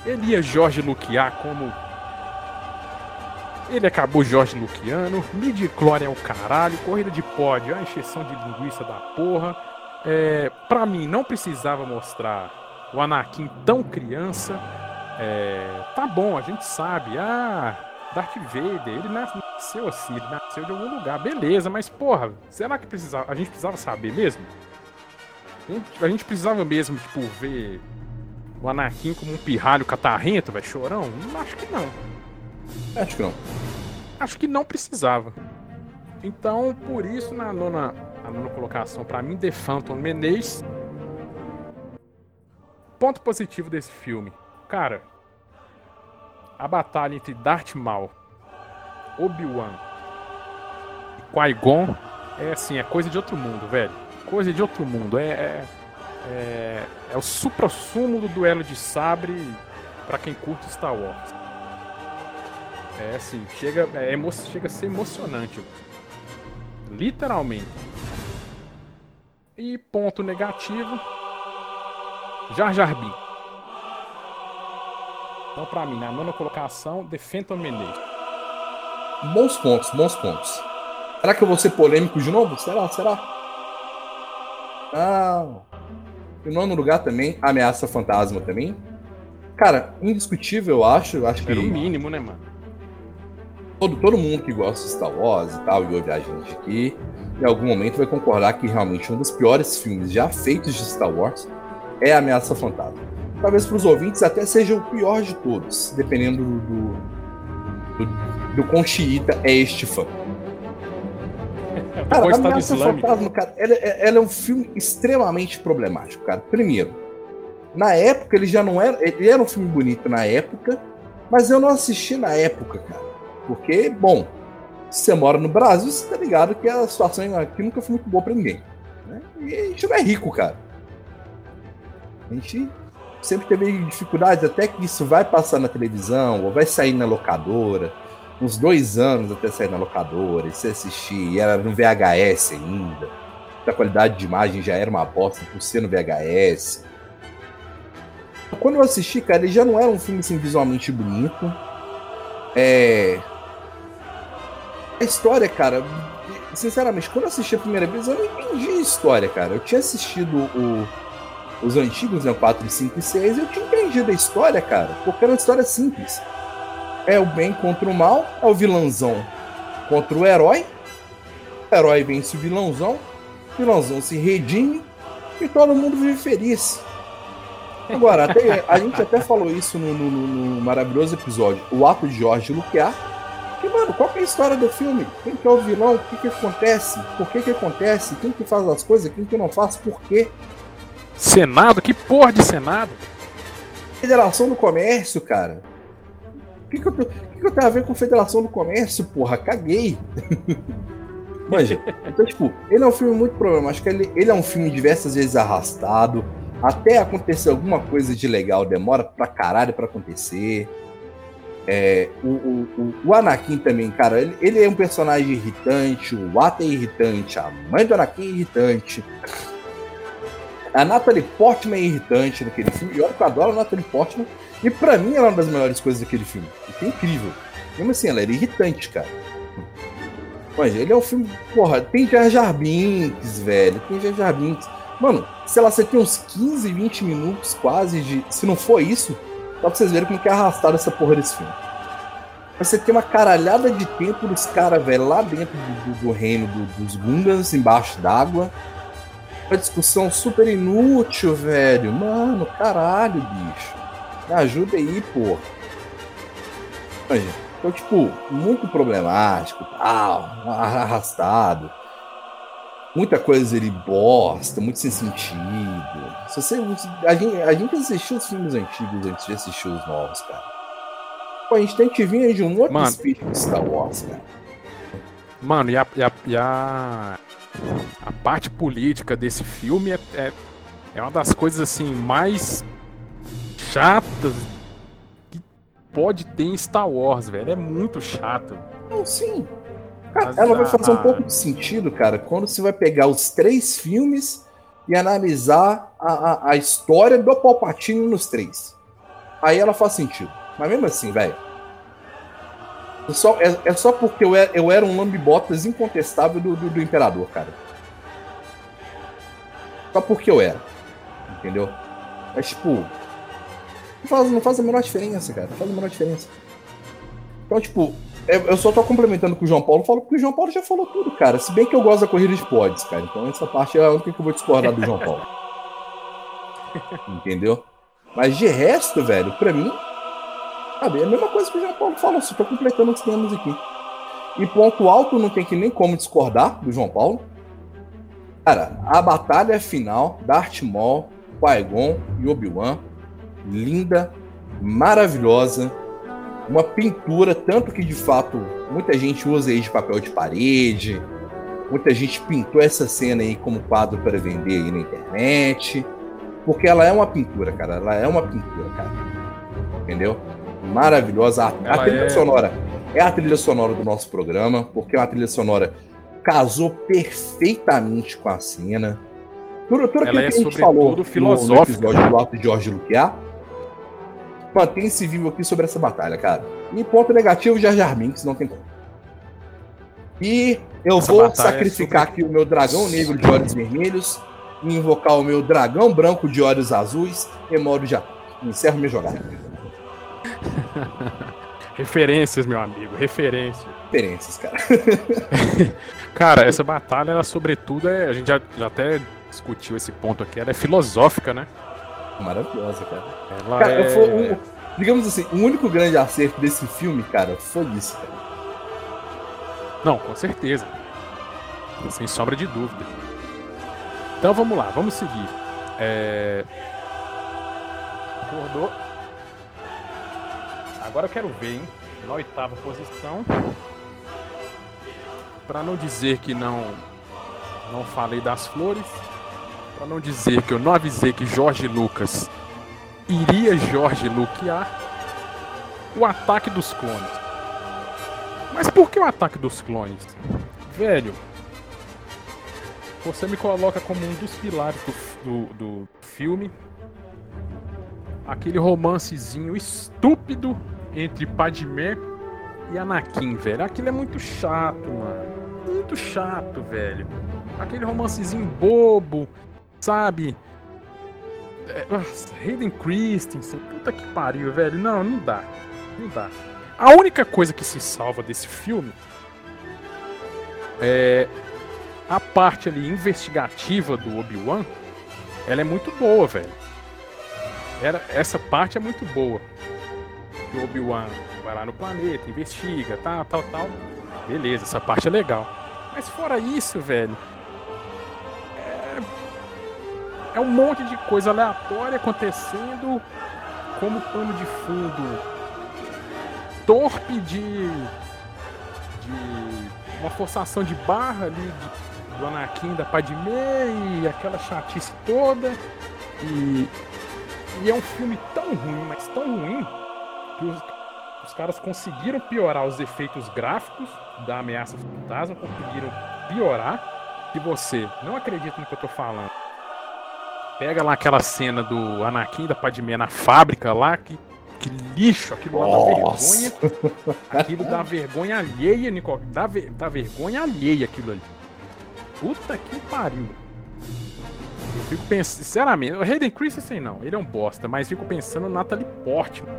Ele ia Jorge Luquiar como ele acabou Jorge Luciano, midi-chlorian é o caralho, corrida de pódio, a encheção de linguiça da porra. É, pra mim, não precisava mostrar o Anakin tão criança. É, tá bom, a gente sabe. Ah, Darth Vader, ele nasceu assim, ele nasceu de algum lugar, beleza, mas porra, será que precisava, a gente precisava saber mesmo? A gente, precisava mesmo, tipo, ver o Anakin como um pirralho catarrento, vai chorão? Acho que não. Acho que não. Acho que não precisava. Então, por isso, na nona, a nona colocação, para mim, The Phantom Menace. Ponto positivo desse filme. Cara, a batalha entre Darth Maul, Obi-Wan e Qui-Gon é assim, é coisa de outro mundo, velho. Coisa de outro mundo. É, é, é, é o supra-sumo do duelo de sabre para quem curte Star Wars. É assim, chega, é emo chega a ser emocionante. Literalmente. E ponto negativo. Jar Jar Binks. Então, pra mim, na nona colocação, The Phantom Menace. Bons pontos, bons pontos. Será que eu vou ser polêmico de novo? Será? Será? Ah. Em nono lugar também, Ameaça Fantasma também. Cara, indiscutível, eu acho. acho Era que... o mínimo, né, mano? todo, todo mundo que gosta de Star Wars e tal, e ouve a gente aqui, em algum momento vai concordar que realmente um dos piores filmes já feitos de Star Wars é Ameaça Fantasma. Talvez para os ouvintes até seja o pior de todos, dependendo do, do, do, do quão xiita é este fã. Cara, a Ameaça Fantasma, cara, ela, ela, é um filme extremamente problemático, cara. Primeiro, na época ele já não era. Ele era um filme bonito na época, mas eu não assisti na época, cara. Porque, bom, se você mora no Brasil, você tá ligado que a situação aqui nunca foi muito boa para ninguém. Né? E a gente não é rico, cara. A gente sempre teve dificuldades, até que isso vai passar na televisão, ou vai sair na locadora, uns dois anos até sair na locadora, e você assistir, e era no VHS ainda. A qualidade de imagem já era uma bosta por ser no VHS. Quando eu assisti, cara, ele já não era um filme assim, visualmente bonito. É. A história, cara, sinceramente, quando eu assisti a primeira vez, eu não entendi a história, cara. Eu tinha assistido o, os antigos, né? 4, 5 e 6, eu tinha entendido a história, cara, porque era uma história simples. É o bem contra o mal, é o vilãozão contra o herói. O herói vence o vilãozão, o vilãozão se redime e todo mundo vive feliz. Agora, até, a gente até falou isso no, no, no, maravilhoso episódio, o ato de Jorge Luquiar. Que, mano, qual que é a história do filme? Quem que é o vilão? O que que acontece? Por que que acontece? Quem que faz as coisas? Quem que não faz? Por quê? Senado? Que porra de Senado? Federação do Comércio, cara. O que, que, eu, que, que eu tenho a ver com Federação do Comércio, porra? Caguei. Manja. Então, tipo, ele é um filme muito problemático. Ele, ele é um filme diversas vezes arrastado. Até acontecer alguma coisa de legal, demora pra caralho pra acontecer. É, o, o, o, Anakin também, cara, ele, ele, é um personagem irritante, o Wata é irritante, a mãe do Anakin é irritante. A Natalie Portman é irritante naquele filme. E olha que eu adoro a Natalie Portman. E pra mim ela é uma das melhores coisas daquele filme. E é incrível. Mesmo assim, ela era irritante, cara. Mas ele é um filme. Porra, tem Jar Jar Binks, velho. Tem Jar Jar Binks. Mano, sei lá, você tem uns 15, 20 minutos quase de. Se não for isso, só pra vocês verem como que é arrastado essa porra desse filme. Você tem uma caralhada de tempo dos caras, velho, lá dentro do, do, do reino do, dos Gungans, embaixo d'água uma discussão super inútil, velho. Mano, caralho, bicho. Me ajuda aí, pô. Então, tipo, muito problemático, tal, arrastado. Muita coisa ele bosta, muito sem sentido. Se você, a, gente, a gente assistiu os filmes antigos antes de assistir os novos, cara. Pô, a gente tem que vir de um outro Mano. espírito de Star Wars, cara. Mano, e a, e a, e a a parte política desse filme é, é, é uma das coisas assim mais chatas que pode ter em Star Wars, velho. É muito chato. Não, sim. Cara, ela vai fazer um pouco de sentido, cara, quando você vai pegar os três filmes e analisar a, a, a história do Palpatine nos três. Aí ela faz sentido. Mas mesmo assim, velho só, é, é, só porque eu era, eu era um lambibotas incontestável do, do, do, Imperador, cara. Só porque eu era. Entendeu? Mas, tipo. Faz, não faz a menor diferença, cara. Não faz a menor diferença. Então, tipo, eu só tô complementando com o João Paulo, falo porque o João Paulo já falou tudo, cara. Se bem que eu gosto da corrida de pods, cara. Então essa parte é a única que eu vou discordar do João Paulo. Entendeu? Mas de resto, velho, pra mim, Sabe? É a mesma coisa que o João Paulo falou, só tô completando os temas aqui. E ponto alto não tem que nem como discordar do João Paulo. Cara, a batalha final, Darth Maul, Qui-Gon e Obi-Wan, linda, maravilhosa, uma pintura, tanto que de fato muita gente usa aí de papel de parede, muita gente pintou essa cena aí como quadro para vender aí na internet, porque ela é uma pintura, cara, ela é uma pintura, cara, entendeu? maravilhosa. A, a trilha é... sonora é a trilha sonora do nosso programa, porque é uma trilha sonora casou perfeitamente com a cena. Tudo, tudo aquilo é, que a gente falou no, no episódio do Ato de Jorge Luquiar mantém-se vivo aqui sobre essa batalha, cara. E ponto negativo, Jar Jar Binks, não tem como. E eu essa vou é sacrificar é sobre... aqui o meu dragão negro de olhos vermelhos e invocar o meu dragão branco de olhos azuis e modo já. Encerro minha jogada. Referências, meu amigo, referências. Referências, cara. cara, essa batalha, ela, sobretudo, é, a gente já, já até discutiu esse ponto aqui, ela é filosófica, né? Maravilhosa, cara. Ela cara, é... um, digamos assim, o único grande acerto desse filme, cara, foi isso, cara. Não, com certeza. Sem sombra de dúvida. Então vamos lá, vamos seguir. É... Acordou. Agora eu quero ver, hein? Na oitava posição. Para não dizer que não não falei das flores, Pra não dizer que eu não avisei que Jorge Lucas iria Jorge Luquear, o ataque dos clones. Mas por que o ataque dos clones? Velho, você me coloca como um dos pilares do, do, do filme. Aquele romancezinho estúpido entre Padmé e Anakin, velho. Aquilo é muito chato, mano. Muito chato, velho. Aquele romancezinho bobo, sabe? É, Hayden Christensen, puta que pariu, velho. Não, não dá. Não dá. A única coisa que se salva desse filme é a parte ali investigativa do Obi-Wan. Ela é muito boa, velho. Era, essa parte é muito boa. O Obi-Wan vai lá no planeta, investiga, tal, tal, tal. Beleza, essa parte é legal. Mas fora isso, velho, é um monte de coisa aleatória acontecendo como pano de fundo. Torpe de, de uma forçação de barra ali de, do Anakin da Padmé e aquela chatice toda. E, e é um filme tão ruim, mas tão ruim que os, os caras conseguiram piorar os efeitos gráficos da ameaça fantasma, conseguiram piorar. Que você não acredita no que eu tô falando Pega lá aquela cena do Anakin da Padmé na fábrica lá, que, que lixo, aquilo lá dá vergonha. Aquilo dá vergonha alheia, Nicole. Dá, ver, dá vergonha alheia aquilo ali. Puta que pariu. Eu fico pensando, sinceramente, o Hayden Christensen não, ele é um bosta, mas fico pensando no Natalie Portman.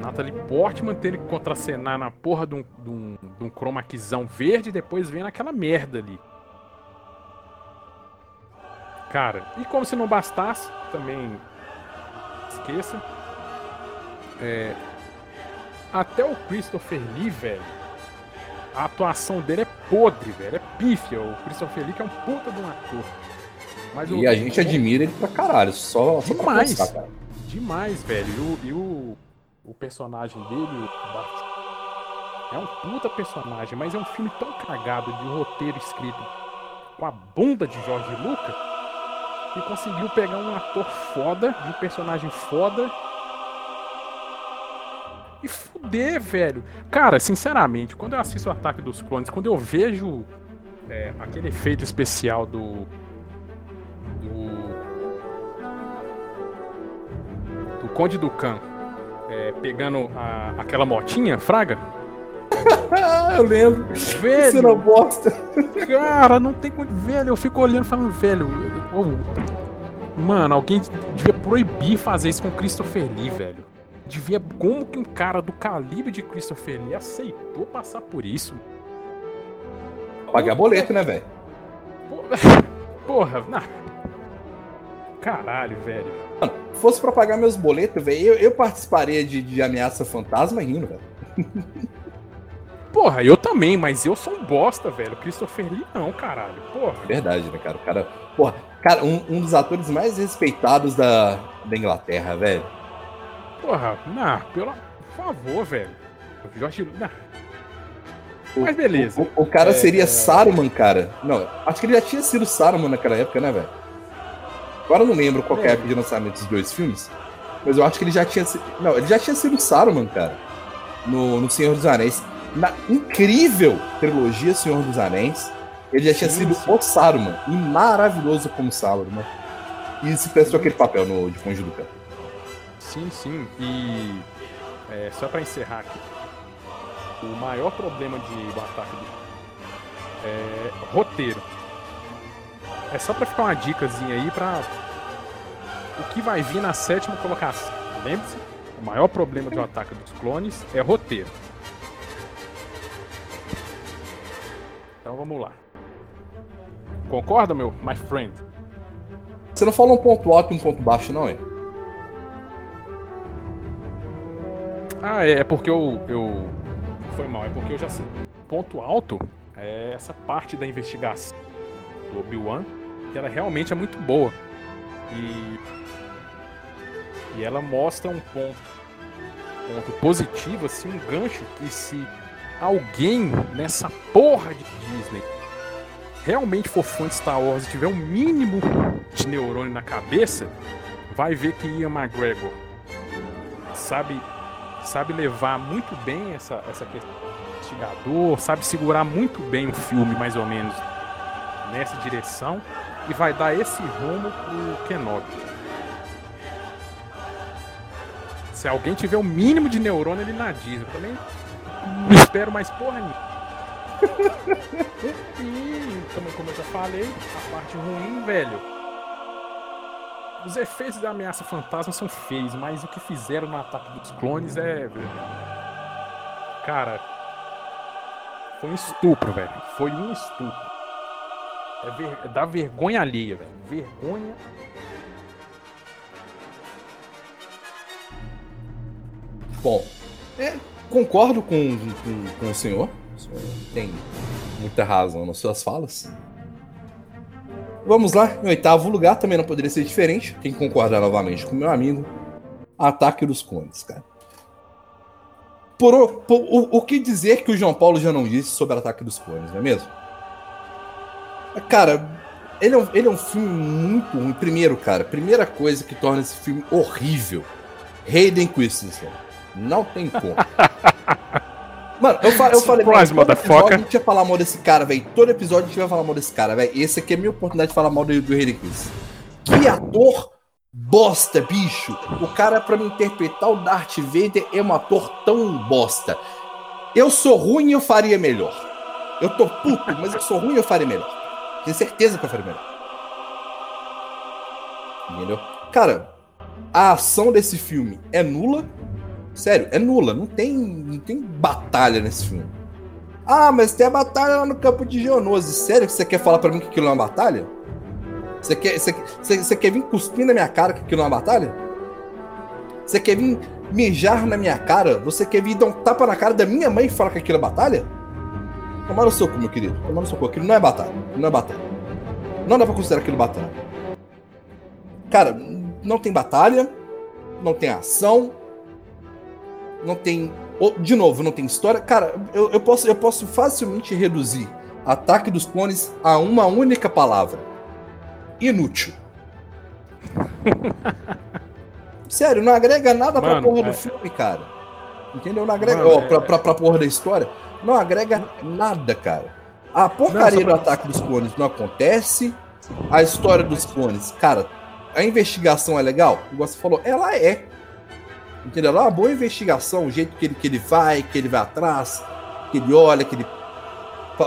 Natalie Portman tendo que contracenar na porra de um, de um, de um chroma keyzão verde e depois vendo aquela merda ali. Cara, e como se não bastasse, também esqueça. É, até o Christopher Lee, velho, a atuação dele é podre, velho. É pífia. O Christopher Lee que é um puta de um ator. Mas e o, a gente o, admira ele pra caralho. Só, só demais. Pra pensar, demais, velho. E, o, e o, o personagem dele, é um puta personagem, mas é um filme tão cagado de um roteiro escrito com a bunda de George Lucas e conseguiu pegar um ator foda, um personagem foda. E fuder, velho. Cara, sinceramente, quando eu assisto o Ataque dos Clones, quando eu vejo é, aquele efeito especial do. do. do Conde do Khan é, pegando a, aquela motinha, Fraga. Eu lembro. Velho. Você não bosta. Cara, não tem como. Velho, eu fico olhando falando, velho. Oh, mano, alguém devia proibir fazer isso com Christopher Lee, velho. Devia. Como que um cara do calibre de Christopher Lee aceitou passar por isso? Pagar boleto, né, velho? Porra, não. Caralho, velho. Mano, fosse pra pagar meus boletos, velho, eu, eu participaria de, de ameaça fantasma rindo, velho. Porra, eu também, mas eu sou um bosta, velho. Christopher Lee não, caralho. Porra. Verdade, né, cara? O cara. Porra, cara, um, um dos atores mais respeitados da, da Inglaterra, velho. Porra, não, pelo por favor, velho. Jorge. Não. Mas beleza. O, o, o cara é... seria Saruman, cara. Não, acho que ele já tinha sido Saruman naquela época, né, velho? Agora eu não lembro qual é a época de lançamento dos dois filmes. Mas eu acho que ele já tinha sido. Não, ele já tinha sido Saruman, cara. No, no Senhor dos Anéis na incrível trilogia Senhor dos Anéis, ele já tinha sim, sido sim. o Saruman, e maravilhoso como Saruman. E se prestou aquele papel no de Conde do Campo. Sim, sim. E é, só para encerrar aqui, o maior problema de o ataque do é roteiro. É só para ficar uma dicasinha aí para o que vai vir na sétima colocação. Lembre-se, o maior problema do ataque dos clones é roteiro. Vamos lá. Concorda, meu my friend? Você não falou um ponto alto e um ponto baixo, não, é? Ah, é, é porque eu, eu. Foi mal, é porque eu já sei. Ponto alto é essa parte da investigação do Obi-Wan, que ela realmente é muito boa. E. E ela mostra um ponto, ponto positivo, assim, um gancho que se alguém nessa porra de Disney realmente for fã de Star Wars e tiver um mínimo de neurônio na cabeça, vai ver que Ian McGregor sabe, sabe levar muito bem essa, essa questão investigador, sabe segurar muito bem o filme, mais ou menos, nessa direção, e vai dar esse rumo pro Kenobi. Se alguém tiver o mínimo de neurônio, ele na Disney. também não espero mais porra nenhuma. e, também, como eu já falei, a parte ruim, velho. Os efeitos da ameaça fantasma são feios, mas o que fizeram no ataque dos clones é. Cara. Foi um estupro, velho. Foi um estupro. É, ver... é dar vergonha alheia, velho. Vergonha. Bom, é, concordo com, com, com o senhor tem muita razão nas suas falas. Vamos lá, em oitavo lugar, também não poderia ser diferente. Tem que concordar novamente com meu amigo. Ataque dos Condes, cara. Por, por o, o, que dizer que o João Paulo já não disse sobre o Ataque dos Clones, não é mesmo? Cara, ele é, um, ele é um filme muito ruim. Primeiro, cara, primeira coisa que torna esse filme horrível: Hayden Christensen. Não tem como. Mano, eu, fa eu falei, Surprise, todo episódio a gente ia falar mal desse cara, velho. Todo episódio a gente vai falar mal desse cara, velho. Esse aqui é a minha oportunidade de falar mal do, do Chris. Que ator bosta, bicho. O cara, pra me interpretar o Darth Vader, é um ator tão bosta. Eu sou ruim e eu faria melhor. Eu tô puto, mas eu sou ruim e eu faria melhor. Tenho certeza que eu faria melhor. Entendeu? Cara, a ação desse filme é nula. Sério, é nula. Não tem, não tem batalha nesse filme. Ah, mas tem a batalha lá no campo de Geonose. Sério que você quer falar para mim que aquilo é uma batalha? Você quer, você, você, você quer vir cuspir na minha cara que aquilo é uma batalha? Você quer vir mijar na minha cara? Você quer vir dar um tapa na cara da minha mãe e falar que aquilo é batalha? Tomar no seu cu, meu querido. Tomar no seu cu. Aquilo não é batalha. Não é batalha. Não dá pra considerar aquilo batalha. Cara, não tem batalha. Não tem ação não tem. De novo, não tem história. Cara, eu, eu, posso, eu posso facilmente reduzir Ataque dos Clones a uma única palavra: inútil. Sério, não agrega nada Mano, pra porra é... do filme, cara. Entendeu? Não agrega. Mano, ó, pra, é... pra, pra porra da história. Não agrega nada, cara. A porcaria do ataque dos clones não acontece. A história dos clones, cara, a investigação é legal? Igual você falou, ela é. Entendeu? Uma boa investigação, o jeito que ele, que ele vai, que ele vai atrás, que ele olha, que ele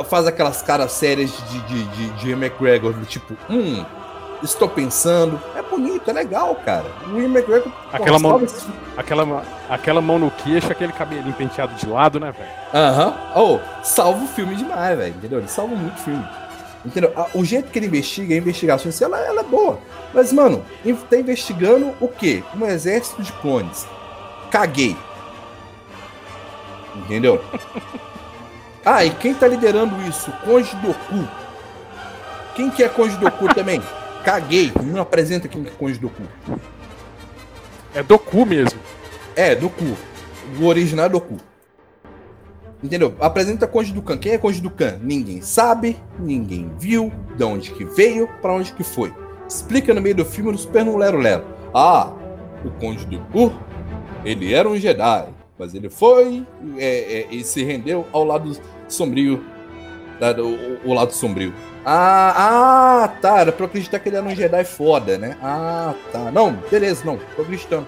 faz aquelas caras sérias de, de, de, de McGregor, do tipo, hum, estou pensando. É bonito, é legal, cara. O Ian McGregor. Aquela mão, esse... aquela, aquela mão no queixo, aquele cabelinho penteado de lado, né, velho? Aham. Uhum. Oh, salva o filme demais, velho. Entendeu? Ele salva muito o filme. Entendeu? O jeito que ele investiga, a investigação, ela, ela é boa. Mas, mano, tá investigando o quê? Um exército de clones caguei. Entendeu? Ah, e quem tá liderando isso? Conde Doku. Quem que é Conde Doku também? Caguei. Não apresenta quem que é Conde Doku. É Doku mesmo. É, Doku. O original é Doku. Entendeu? Apresenta Conde Dukan. Quem é Conde Dukan? Ninguém sabe, ninguém viu, de onde que veio, para onde que foi. Explica no meio do filme no Super Lero Lero. Ah, o Conde Doku ele era um Jedi, mas ele foi é, é, e se rendeu ao lado sombrio. O, o, lado sombrio. Ah, ah, tá. Era pra acreditar que ele era um Jedi foda, né? Ah, tá. Não, beleza, não. Tô acreditando.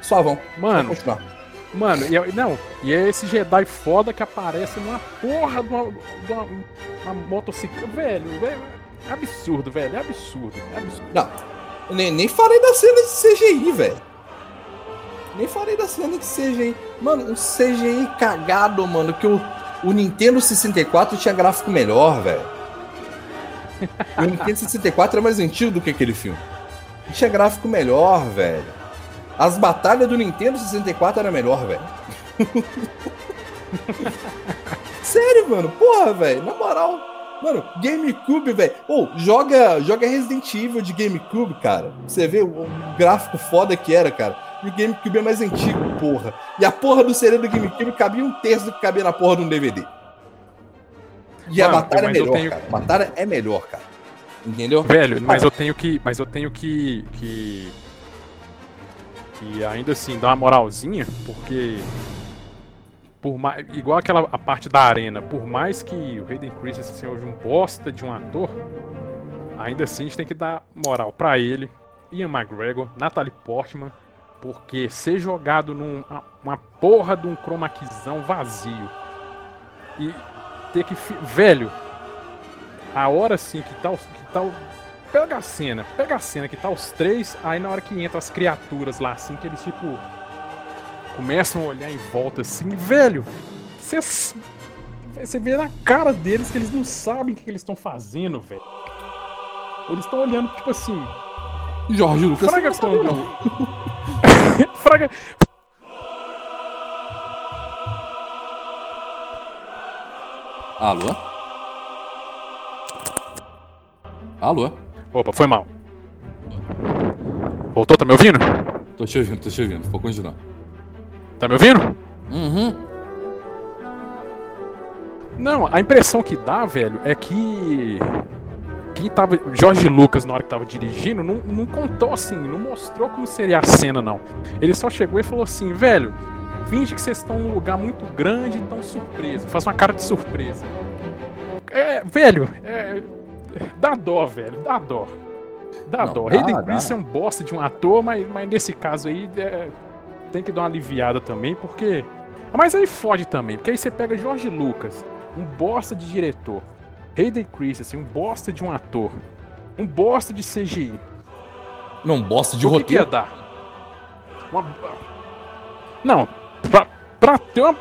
Suavão. Mano. Vamos continuar. Mano, e, não, e é esse Jedi foda que aparece numa porra de uma, de uma, uma motocicleta. Velho, velho, é absurdo, velho. É absurdo. É absurdo. Não, nem, nem falei da cena de CGI, velho. Nem falei da cena de CGI. Mano, um CGI cagado, mano. Que o, o Nintendo 64 tinha gráfico melhor, velho. O Nintendo 64 é mais antigo do que aquele filme. Tinha gráfico melhor, velho. As batalhas do Nintendo 64 era melhor, velho. Sério, mano. Porra, velho. Na moral. Mano, GameCube, velho. Ou oh, joga, joga Resident Evil de GameCube, cara. Você vê o, o gráfico foda que era, cara. E o GameCube é mais antigo, porra. E a porra do CD do GameCube cabia um terço do que cabia na porra de um DVD. E a Mano, batalha é melhor, tenho- cara. A batalha é melhor, cara. Entendeu? Velho, mas eu tenho que. Mas eu tenho que. que. que ainda assim dar uma moralzinha, porque. Por mais, igual aquela a parte da arena, por mais que o Hayden Christensen seja um bosta de um ator, ainda assim a gente tem que dar moral pra ele, Ian McGregor, Natalie Portman, porque ser jogado num uma- uma porra de um chroma keyzão vazio e ter que velho, a hora assim que tá, que tá pega a cena, pega a cena que tá os três, aí na hora que entra as criaturas lá assim que eles tipo começam a olhar em volta assim, velho, você você vê na cara deles que eles não sabem o que eles estão fazendo, velho. Eles estão olhando tipo assim, Jorge Lucas. Fraga quando. Fraga. Alô? Alô? Opa, foi mal. Voltou, tá me ouvindo? Tô te ouvindo, tô te ouvindo. Vou continuar. Tá me ouvindo? Uhum. Não, a impressão que dá, velho, é que. Quem tava. Jorge Lucas, na hora que tava dirigindo, não, não contou assim, não mostrou como seria a cena, não. Ele só chegou e falou assim, velho, finge que vocês estão num lugar muito grande e estão surpresos. Faz uma cara de surpresa. É, velho, é, dá dó, velho, dá dó. Dá Não, dó. dá, Hayden. Christensen é um bosta de um ator, mas, mas nesse caso aí é, tem que dar uma aliviada também, porque. Mas aí fode também, porque aí você pega Jorge Lucas, um bosta de diretor. Hayden Christensen, um bosta de um ator. Um bosta de CGI. Não, bosta de o que, que ia roteiro. dar? Uma... Não, pra, pra ter uma.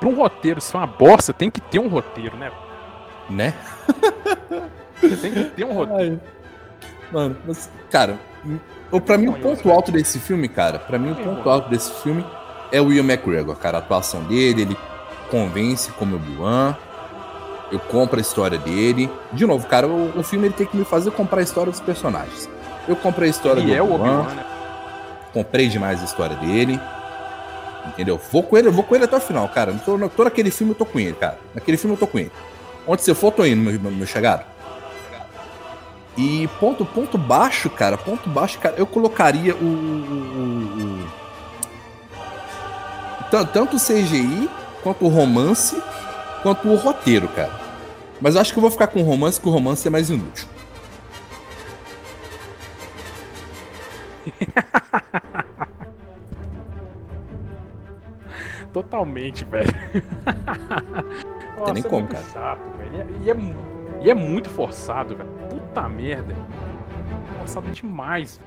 Pra um roteiro ser uma bosta, tem que ter um roteiro, né? Né? Tem que ter um roteiro. Mano, mas, cara, o- pra mim o ponto alto desse filme, cara, pra mim o ponto alto desse filme é o Ian McGregor, cara. A atuação dele, ele convence como Obi-Wan. Eu compro a história dele. De novo, cara, o, o filme ele tem que me fazer comprar a história dos personagens. Eu comprei a história E do é o Obi-Wan, Obi-Wan, né? comprei demais a história dele. Entendeu? Vou com ele, eu vou com ele até o final, cara. Tô, tô naquele filme, eu tô com ele, cara. Naquele filme eu tô com ele. Onde você for, tô indo, meu, meu, chegado. E ponto, ponto baixo, cara, ponto baixo, cara, eu colocaria o. o- o- tan- tanto o CGI, quanto o romance, quanto o roteiro, cara. Mas acho que eu vou ficar com o romance, porque o romance é mais inútil. Totalmente, velho. Nossa, nem é como, cara. Chato. E é- E é, e é muito forçado, velho. Puta merda. Forçado demais.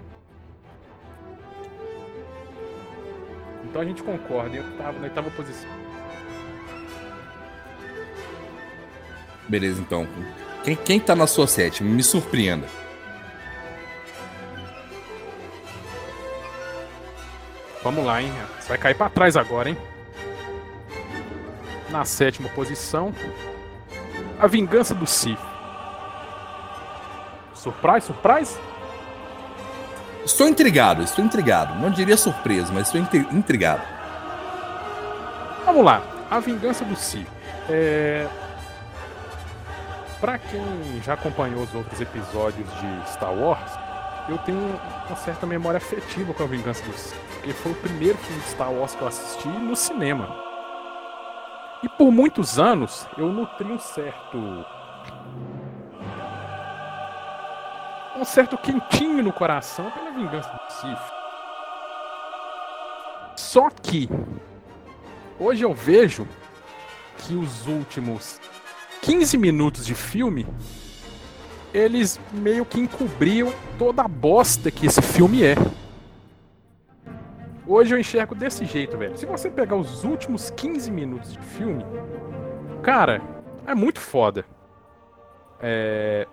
Então a gente concorda. Eu tava na oitava posição. Beleza, então. Quem, quem tá na sua sétima? Me surpreenda. Vamos lá, hein? Você vai cair pra trás agora, hein? Na sétima posição, A Vingança do Sith. Surprise, surprise? Estou intrigado, estou intrigado. Não diria surpreso, mas estou intri- intrigado. Vamos lá, A Vingança do Sith. É... Pra quem já acompanhou os outros episódios de Star Wars, eu tenho uma certa memória afetiva com A Vingança do Sith. Porque foi o primeiro filme de Star Wars que eu assisti no cinema. E por muitos anos eu nutri um certo. Um certo quentinho no coração pela Vingança do Sith. Só que Hoje eu vejo que os últimos 15 minutos de filme eles meio que encobriam toda a bosta que esse filme é. Hoje eu enxergo desse jeito, velho. Se você pegar os últimos 15 minutos de filme, cara, é muito foda. É...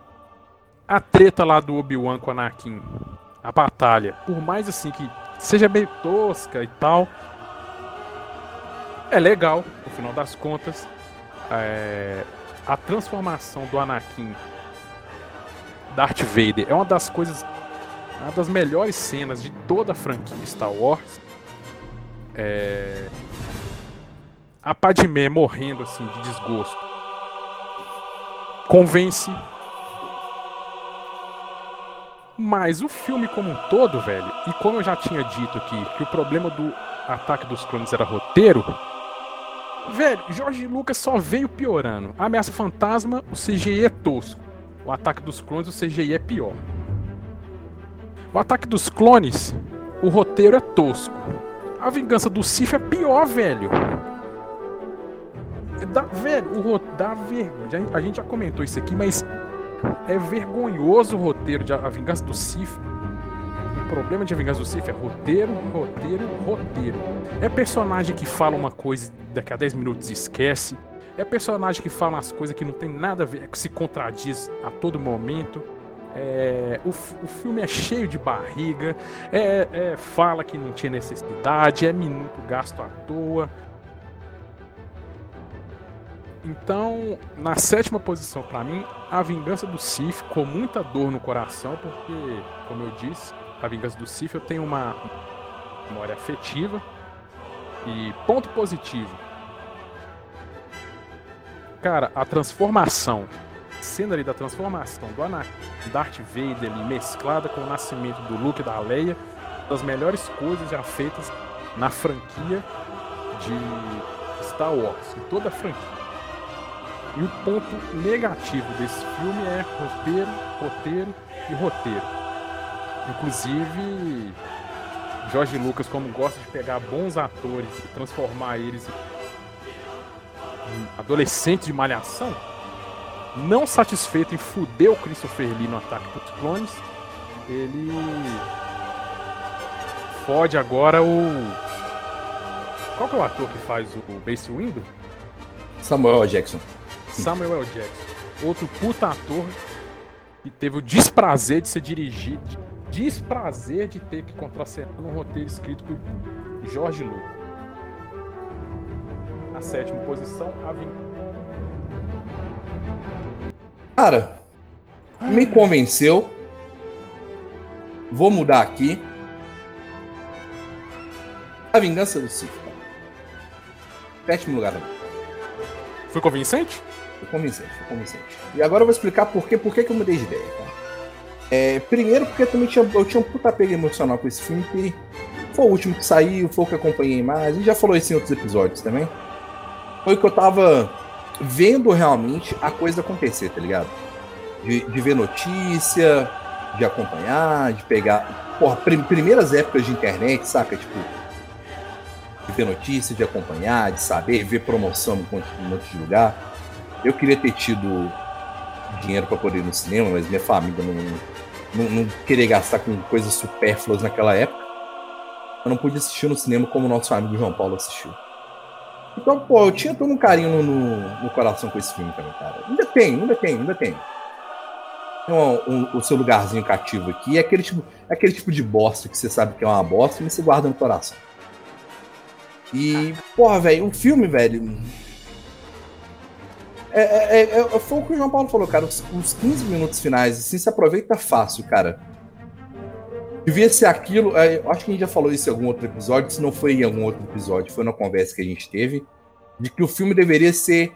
A treta lá do Obi-Wan com o Anakin, a batalha, por mais assim que seja meio tosca e tal, é legal, no final das contas. É, A transformação do Anakin Darth Vader é uma das coisas, uma das melhores cenas de toda a franquia Star Wars. É, A Padmé morrendo assim de desgosto. convence. Mas o filme como um todo, velho, e como eu já tinha dito aqui, que o problema do ataque dos clones era roteiro, velho, Jorge Lucas só veio piorando. A ameaça fantasma, o CGI é tosco. O ataque dos clones, o CGI é pior. O ataque dos clones, o roteiro é tosco. A vingança do Sif é pior, velho. Dá, velho, o. Dá vergonha. A gente já comentou isso aqui, mas é vergonhoso o roteiro de A Vingança do Sif. Problema de Vingança do Sif é roteiro, roteiro, roteiro. É personagem que fala uma coisa daqui a 10 minutos esquece. É personagem que fala umas coisas que não tem nada a ver, que se contradiz a todo momento. É, o, o, filme é cheio de barriga, é, é, fala que não tinha necessidade, é minuto gasto à toa. Então, na sétima posição para mim, a Vingança do Sif, com muita dor no coração, porque, como eu disse, a Vingança do Sif eu tenho uma memória afetiva e ponto positivo. Cara, a transformação, cena ali da transformação do Anakin, Darth Vader ali, mesclada com o nascimento do Luke e da Leia, das melhores coisas já feitas na franquia de Star Wars, em toda a franquia. E o ponto negativo desse filme é roteiro, roteiro e roteiro. Inclusive, Jorge Lucas, como gosta de pegar bons atores e transformar eles em adolescentes de malhação, não satisfeito em fuder o Christopher Lee no Ataque dos Clones, ele fode agora o. Qual que é o ator que faz o Base Window? Samuel Jackson. Samuel. Jackson. Outro puta ator que teve o desprazer de ser dirigido, desprazer de ter que contracenar um roteiro escrito por Jorge Lucas. Na sétima posição, a Vin... Cara, me convenceu. Vou mudar aqui. A Vingança do Sith. Sétimo lugar. Foi convincente? Foi convincente, foi convincente. E agora eu vou explicar por, quê, por que, que eu mudei de ideia. Tá? É, primeiro, porque eu também tinha, eu tinha um puta apego emocional com esse filme, que foi o último que saiu, foi o que acompanhei mais, e já falou isso em outros episódios também. Foi que eu tava vendo realmente a coisa acontecer, tá ligado? De, de ver notícia, de acompanhar, de pegar. Porra, prim, primeiras épocas de internet, saca? Tipo, de ver notícia, de acompanhar, de saber, ver promoção em de lugar. Eu queria ter tido dinheiro para poder ir no cinema, mas minha família não, não, não queria gastar com coisas supérfluas naquela época. Eu não pude assistir no cinema como o nosso amigo João Paulo assistiu. Então, pô, eu tinha todo um carinho no, no coração com esse filme também, cara. Ainda tem, ainda tem, ainda tem. Tem um, um, o seu lugarzinho cativo aqui. É aquele, tipo, é aquele tipo de bosta que você sabe que é uma bosta, mas você guarda no coração. E, porra, velho, o filme, velho, é, é, é, é, foi o que o João Paulo falou, cara. Os, os 15 minutos finais, assim, se aproveita fácil, cara. Devia ser aquilo. É, acho que a gente já falou isso em algum outro episódio. Se não foi em algum outro episódio, foi na conversa que a gente teve. De que o filme deveria ser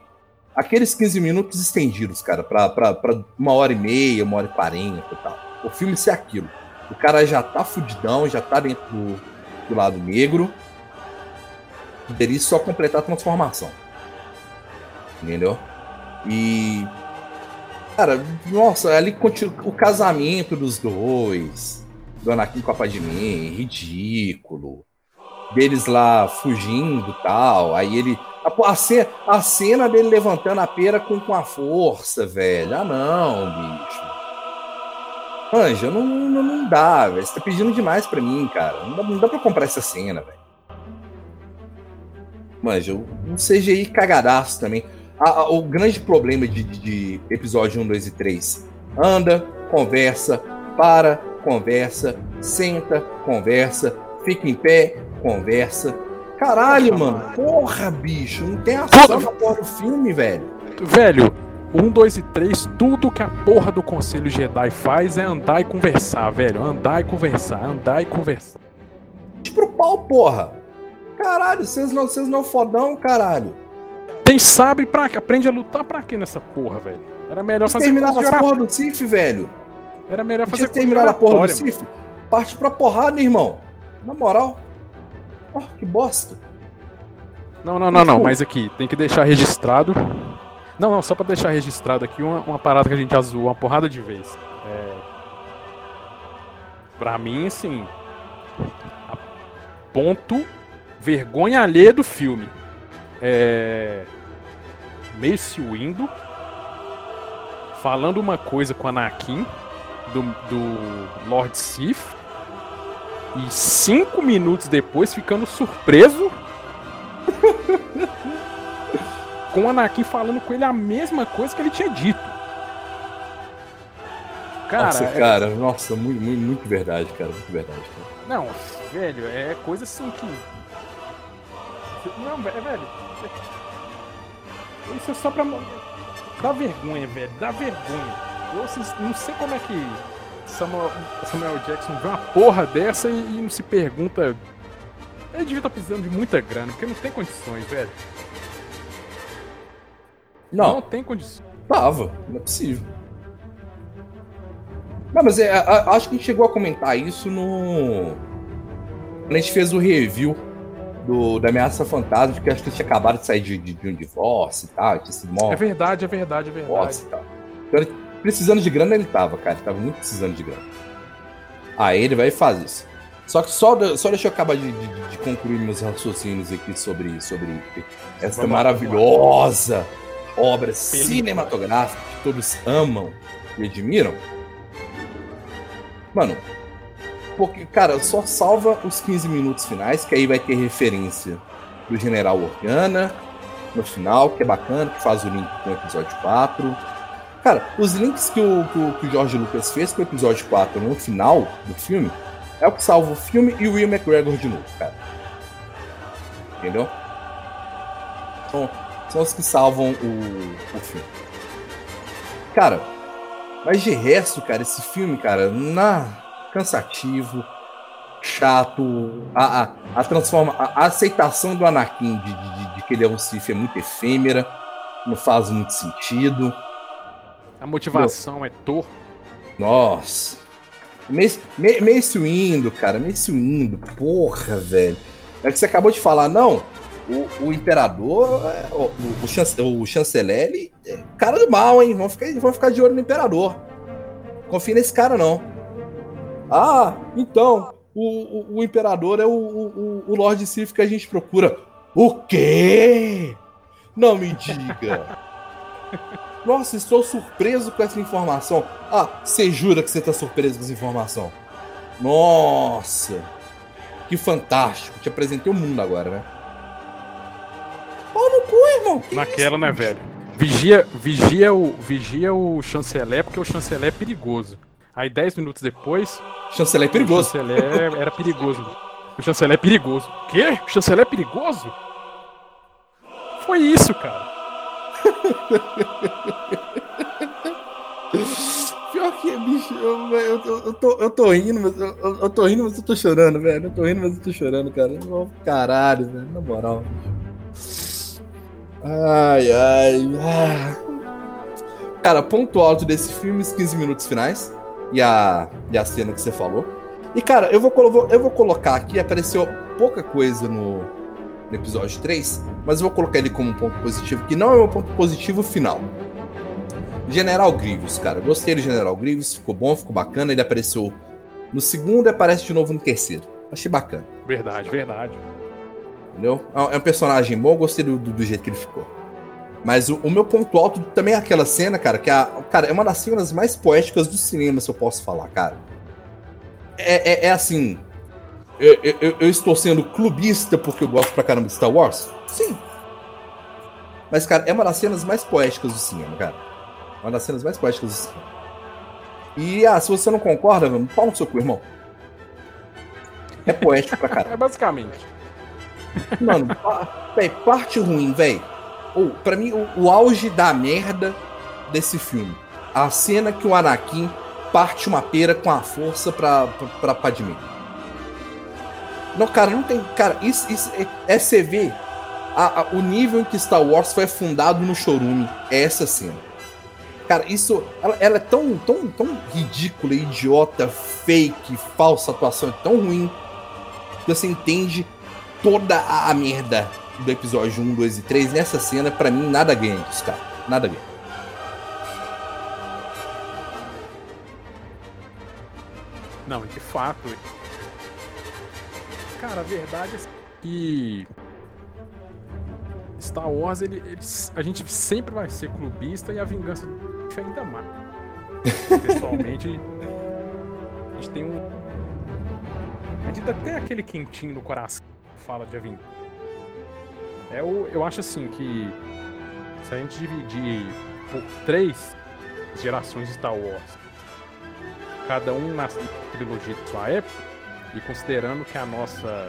aqueles 15 minutos estendidos, cara, pra, pra, pra uma hora e meia, uma hora e quarenta e tal. O filme ser aquilo. O cara já tá fudidão, já tá dentro do, do lado negro. Deveria só completar a transformação. Entendeu? E. Cara, nossa, ali continua o casamento dos dois. Do Anakin com a Padmé, ridículo. Deles lá fugindo tal. Aí ele. A, a, cena, a cena dele levantando a pera com, com a força, velho. Ah, não, bicho. Anja, não, não, não dá, velho. Você tá pedindo demais pra mim, cara. Não dá, não dá pra comprar essa cena, velho. Manja, um CGI cagadaço também a, a, o grande problema de, de, episódio 1, 2 e 3. Anda, conversa, para, conversa, senta, conversa, fica em pé, conversa. Caralho, Poxa, mano. Porra, bicho. Não tem ação na porra do filme, velho. Velho, 1, 2 e 3, tudo que a porra do Conselho Jedi faz é andar e conversar, velho. Andar e conversar, andar e conversar. Pro pau, porra. Caralho, vocês não, vocês não fodão, caralho. Tem sabre pra quê? Aprende a lutar pra quê nessa porra, velho? Era melhor fazer terminar a porra do Sif, velho. Era melhor fazer terminar a porra do. Sif. Parte pra porrada, irmão. Na moral. Oh, que bosta. Não, não, não, não. Mas aqui, tem que deixar registrado. Não, não, só pra deixar registrado aqui uma, uma parada que a gente zoou uma porrada de vez. É... Pra mim, assim. Ponto vergonha alheia do filme. É. Mace Windu falando uma coisa com Anakin do, do Lord Sith e cinco minutos depois ficando surpreso com o Anakin falando com ele a mesma coisa que ele tinha dito. Cara, nossa, é- cara. Nossa, muito, muito, muito verdade, cara. Muito verdade, cara. não, velho, é coisa assim que. Não, é, velho. Isso é só pra. Dá vergonha, velho. Dá vergonha. Eu assim, não sei como é que Samuel, Samuel Jackson vê uma porra dessa e, e não se pergunta. Ele devia estar precisando de muita grana, porque não tem condições, velho. Não Não, tem condições. tava. Não é possível. Não, mas é, a- a- acho que a gente chegou a comentar isso no. Quando a gente fez o review do, da Ameaça Fantasma, que acho que tinha acabado de sair de, de- de um divórcio e tal, tinha sido mó É verdade, é verdade, é verdade. e tal. Então, precisando de grana, ele tava, cara. Ele tava muito precisando de grana. Aí ele vai e faz isso. Só que só, só deixa eu acabar de, de- de concluir meus raciocínios aqui sobre, sobre essa Vamos lá, maravilhosa obra Película. cinematográfica que todos amam e admiram. Mano, porque, cara, só salva os 15 minutos finais, que aí vai ter referência do General Organa no final, que é bacana, que faz o link com o episódio 4. Cara, os links que o, que o, que o George Lucas fez com o episódio 4 no final do filme é o que salva o filme e o Will McGregor de novo, cara. Entendeu? São, são os que salvam o, o filme. Cara, mas de resto, cara, esse filme, cara, na cansativo, chato, a, a, a transforma, a, aceitação do Anakin de, de- de- que ele é um Sith é muito efêmera, não faz muito sentido. A motivação é torta. Nossa. Mace, Mace Windu, cara, Mace Windu, porra, velho. É que você acabou de falar, não. O, o imperador, é, o, o, o chance- o chanceler, ele é cara do mal, hein? Vamos ficar, vamos ficar de olho no imperador. Confia nesse cara, não. Ah, então, o, o, o imperador é o, o, o Lord Sith que a gente procura. O quê? Não me diga. Nossa, estou surpreso com essa informação. Ah, você jura que você está surpreso com essa informação? Nossa! Que fantástico. Te apresentei o mundo agora, né? Pau no cu, irmão. Que Naquela, isso, né, velho? Vigia, vigia, o, vigia o chanceler, porque o chanceler é perigoso. Aí, 10 minutos depois, Chanceler é o perigoso. chanceler era perigoso. O chanceler é perigoso. Quê? O chanceler é perigoso? Foi isso, cara. Pior que é, bicho. Eu, eu, eu, eu tô, eu tô rindo, mas eu, eu, tô rindo, mas eu tô chorando, velho. Eu tô rindo, mas eu tô chorando, cara. Caralho, velho. Na moral. Ai, ai. ah. Cara, ponto alto desse filme, os 15 minutos finais. E a, e a cena que você falou. E, cara, eu vou, eu vou colocar aqui, apareceu pouca coisa no, no episódio 3, mas eu vou colocar ele como um ponto positivo, que não é um ponto positivo final. General Grievous, cara. Gostei do General Grievous, ficou bom, ficou bacana. Ele apareceu no segundo e aparece de novo no terceiro. Achei bacana, Verdade, verdade. entendeu? É um- é personagem bom, gostei do- do jeito que ele ficou. Mas o, o meu ponto alto também é aquela cena, cara, que a, cara, é uma das cenas mais poéticas do cinema, se eu posso falar, cara. É, é- é assim. Eu, eu- eu- estou sendo clubista porque eu gosto pra caramba de Star Wars? Sim. Mas, cara, é uma das cenas mais poéticas do cinema, cara. Uma das cenas mais poéticas do cinema. E, ah, se você não concorda, mano, pau no seu cu, irmão. É poético pra caramba. É basicamente. Mano, véi, parte ruim, velho. Ou, pra mim, o, o auge da merda desse filme. A cena que o Anakin parte uma pera com a força pra, pra, pra Padmé. Não, cara, não tem. Cara, isso, isso é, é você ver a, a, o nível em que Star Wars foi fundado no chorume é essa cena. Cara, isso. Ela, ela, é tão, tão, tão ridícula, idiota, fake, falsa atuação, é tão ruim. Que você entende toda a, a merda do episódio 1, 2 e 3 nessa cena. Pra mim, nada ganha disso, cara. Nada ganha. Não, de fato. Cara, a verdade é que Star Wars, ele, ele, a gente sempre vai ser clubista e a vingança do ainda mais. Pessoalmente, a gente tem um. A gente até aquele quentinho no coração que fala de a vingança. É o, eu acho assim que se a gente dividir por três gerações de Star Wars, cada um na trilogia de sua época, e considerando que a nossa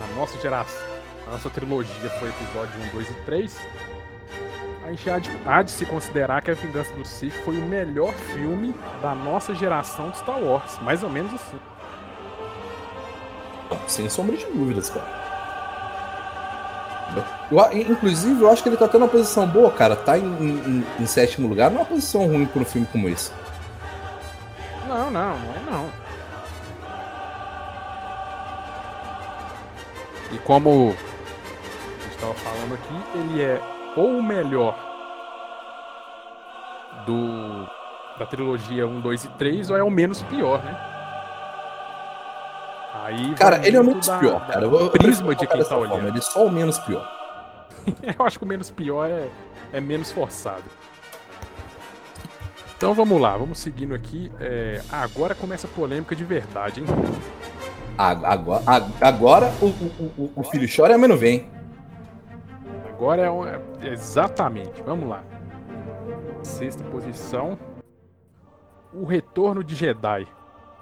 a nossa geração a nossa trilogia foi episódio 1, 2 e 3. A gente há de, há de se considerar que A Vingança do Sith foi o melhor filme da nossa geração de Star Wars. Mais ou menos assim. Sem sombra de dúvidas, cara. Eu, inclusive, eu acho que ele tá tendo uma posição boa, cara. Tá em, em, em sétimo lugar, não é uma posição ruim para um filme como esse. Não, não, não é não. E como estava falando aqui, ele é ou o melhor do da trilogia 1, 2 e 3, ou é o menos pior, né? Aí cara, ele é o menos da, pior, cara. Eu, prisma de quem tá olhando. Forma, ele é só o menos pior. eu acho que o menos pior é, é menos forçado. Então vamos lá, vamos seguindo aqui. É, agora começa a polêmica de verdade, hein? Agora, agora o, o, o, filho chora e a mãe não vem. Agora é, um, é exatamente. Vamos lá. Sexta posição. O retorno de Jedi.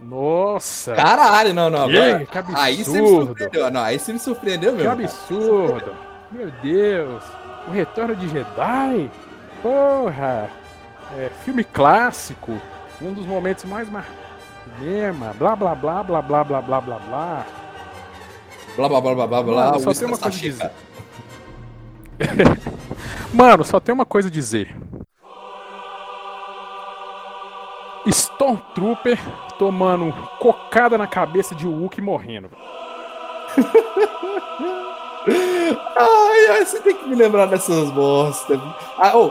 Nossa! Caralho, não, não. Agora, que absurdo. Aí você me surpreendeu. Não, aí você me surpreendeu mesmo. Que absurdo. Meu Deus. O retorno de Jedi? Porra! É, filme clássico. Um dos momentos mais marcantes cinema. Blá, blá, blá, blá, blá, blá, blá, blá, blá. Blá, blá, blá, blá, blá, blá. Só tem uma coisa a dizer. Mano, só tem uma coisa a dizer. Stormtrooper tomando cocada na cabeça de Wookie morrendo. ai, ai, você tem que me lembrar dessas bostas. Ah, oh,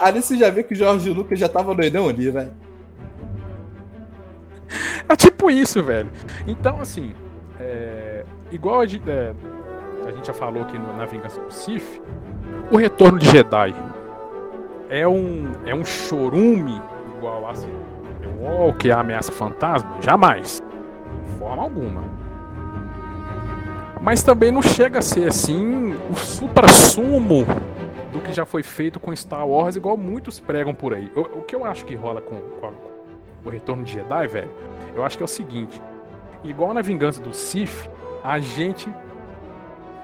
ali você já viu que o Jorge Lucas já tava doidão ali, velho. É tipo isso, velho. Então, assim, é, igual a gente, é, a gente já falou aqui no, na Vingança do Sif, o Retorno de Jedi é um, é um chorume igual a assim, o que é ameaça fantasma? Jamais. De forma alguma. Mas também não chega a ser assim o supra-sumo do que já foi feito com Star Wars, igual muitos pregam por aí. O, o que eu acho que rola com, com, a, com o Retorno de Jedi, velho, eu acho que é o seguinte: igual na Vingança do Sith, a gente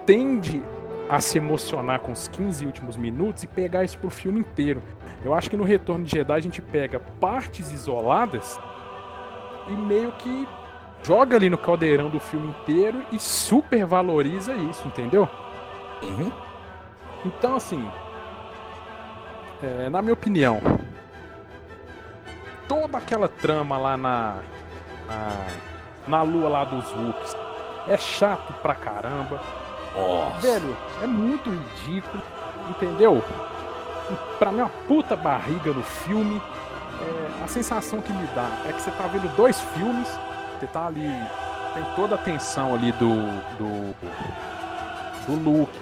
tende a se emocionar com os 15 últimos minutos e pegar isso pro filme inteiro. Eu acho que no Retorno de Jedi a gente pega partes isoladas e meio que joga ali no caldeirão do filme inteiro e super valoriza isso, entendeu? Uhum. Então, assim, é, na minha opinião, toda aquela trama lá na, na, na lua lá dos Wooks é chato pra caramba. Nossa. Velho, é muito ridículo, entendeu? Pra mim, uma puta barriga no filme. É, a sensação que me dá é que você tá vendo dois filmes, você tá ali, tem toda a tensão ali do, do, do Luke,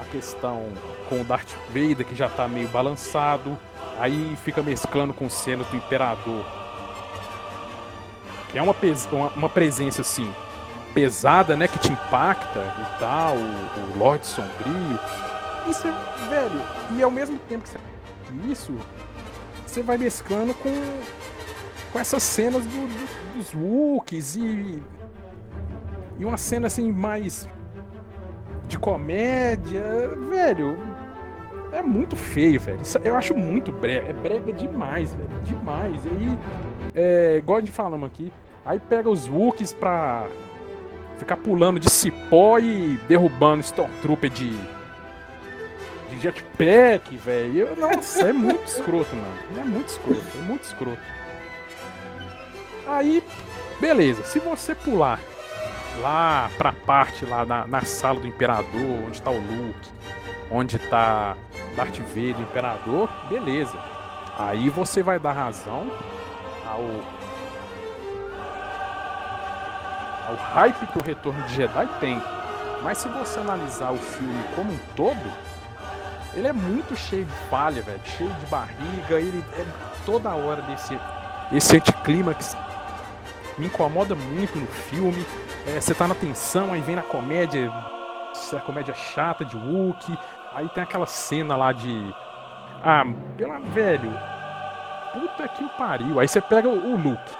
a questão com o Darth Vader que já tá meio balançado, aí fica mesclando com cenas do Imperador, que é uma, uma, uma presença assim pesada, né? Que te impacta e tal, o, o Lorde Sombrio. Isso é, velho, e ao mesmo tempo que você isso, você vai mesclando com, com essas cenas do, do, dos Wookiees e, e uma cena assim mais de comédia, velho. É muito feio, velho. Eu acho muito brega. É brega demais, velho. Demais. E aí, é, igual a gente falamos aqui, aí pega os Wookiees pra ficar pulando de cipó e derrubando Stormtrooper de, jetpack, velho. Nossa, é muito escroto, mano. É muito escroto, é muito escroto. Aí, beleza. Se você pular lá pra parte lá na, na sala do Imperador, onde tá o Luke, onde tá Darth Vader, Imperador, beleza. Aí você vai dar razão ao ao hype que o Retorno de Jedi tem. Mas se você analisar o filme como um todo, ele é muito cheio de falha, velho, cheio de barriga, ele é toda hora desse esse anticlímax me incomoda muito no filme. É, você tá na tensão, aí vem na comédia, essa comédia chata de Wookie, aí tem aquela cena lá de ah, pela velho, puta que o pariu. Aí você pega o, o Luke.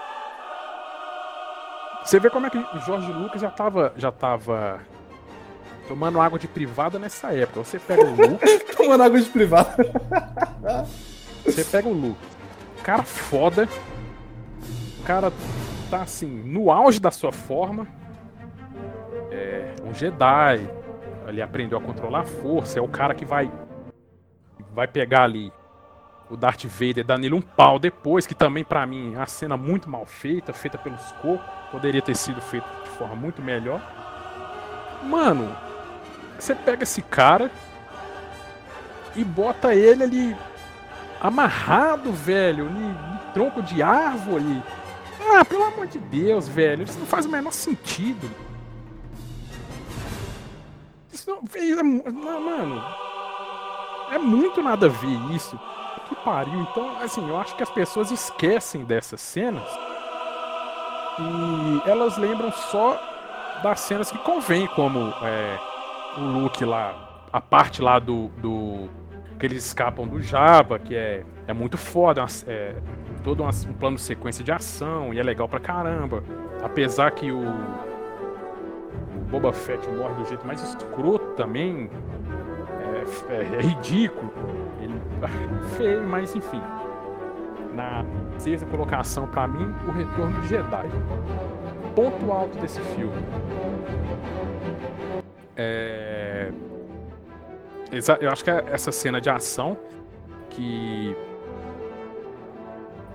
Você vê como é que o Jorge Lucas já tava, já tava tomando água de privada nessa época. Você pega o Luke. Tomando água de privada. Você pega o Luke. Cara foda. O cara tá assim, no auge da sua forma. É um Jedi. Ele aprendeu a controlar a força. É o cara que vai. Vai pegar ali o Darth Vader dando ele um pau depois, que também para mim é uma cena muito mal feita, feita pelos cocos, poderia ter sido feito de forma muito melhor. Mano, você pega esse cara e bota ele ali amarrado, velho, no tronco de árvore. Ah, pelo amor de Deus, velho, isso não faz o menor sentido. Isso não, é, não mano, é muito nada a ver isso pariu. Então, assim, eu acho que as pessoas esquecem dessas cenas e elas lembram só das cenas que convém, como é, o Luke lá, a parte lá do, do que eles escapam do Jabba, que é, é muito foda, é, todo um plano de sequência de ação e é legal pra caramba. Apesar que o, o Boba Fett morre do jeito mais escroto também, é, é, é ridículo. Feio, mas enfim. Na sexta colocação, para mim, o Retorno de Jedi. Ponto alto desse filme. É... Eu acho que é essa cena de ação que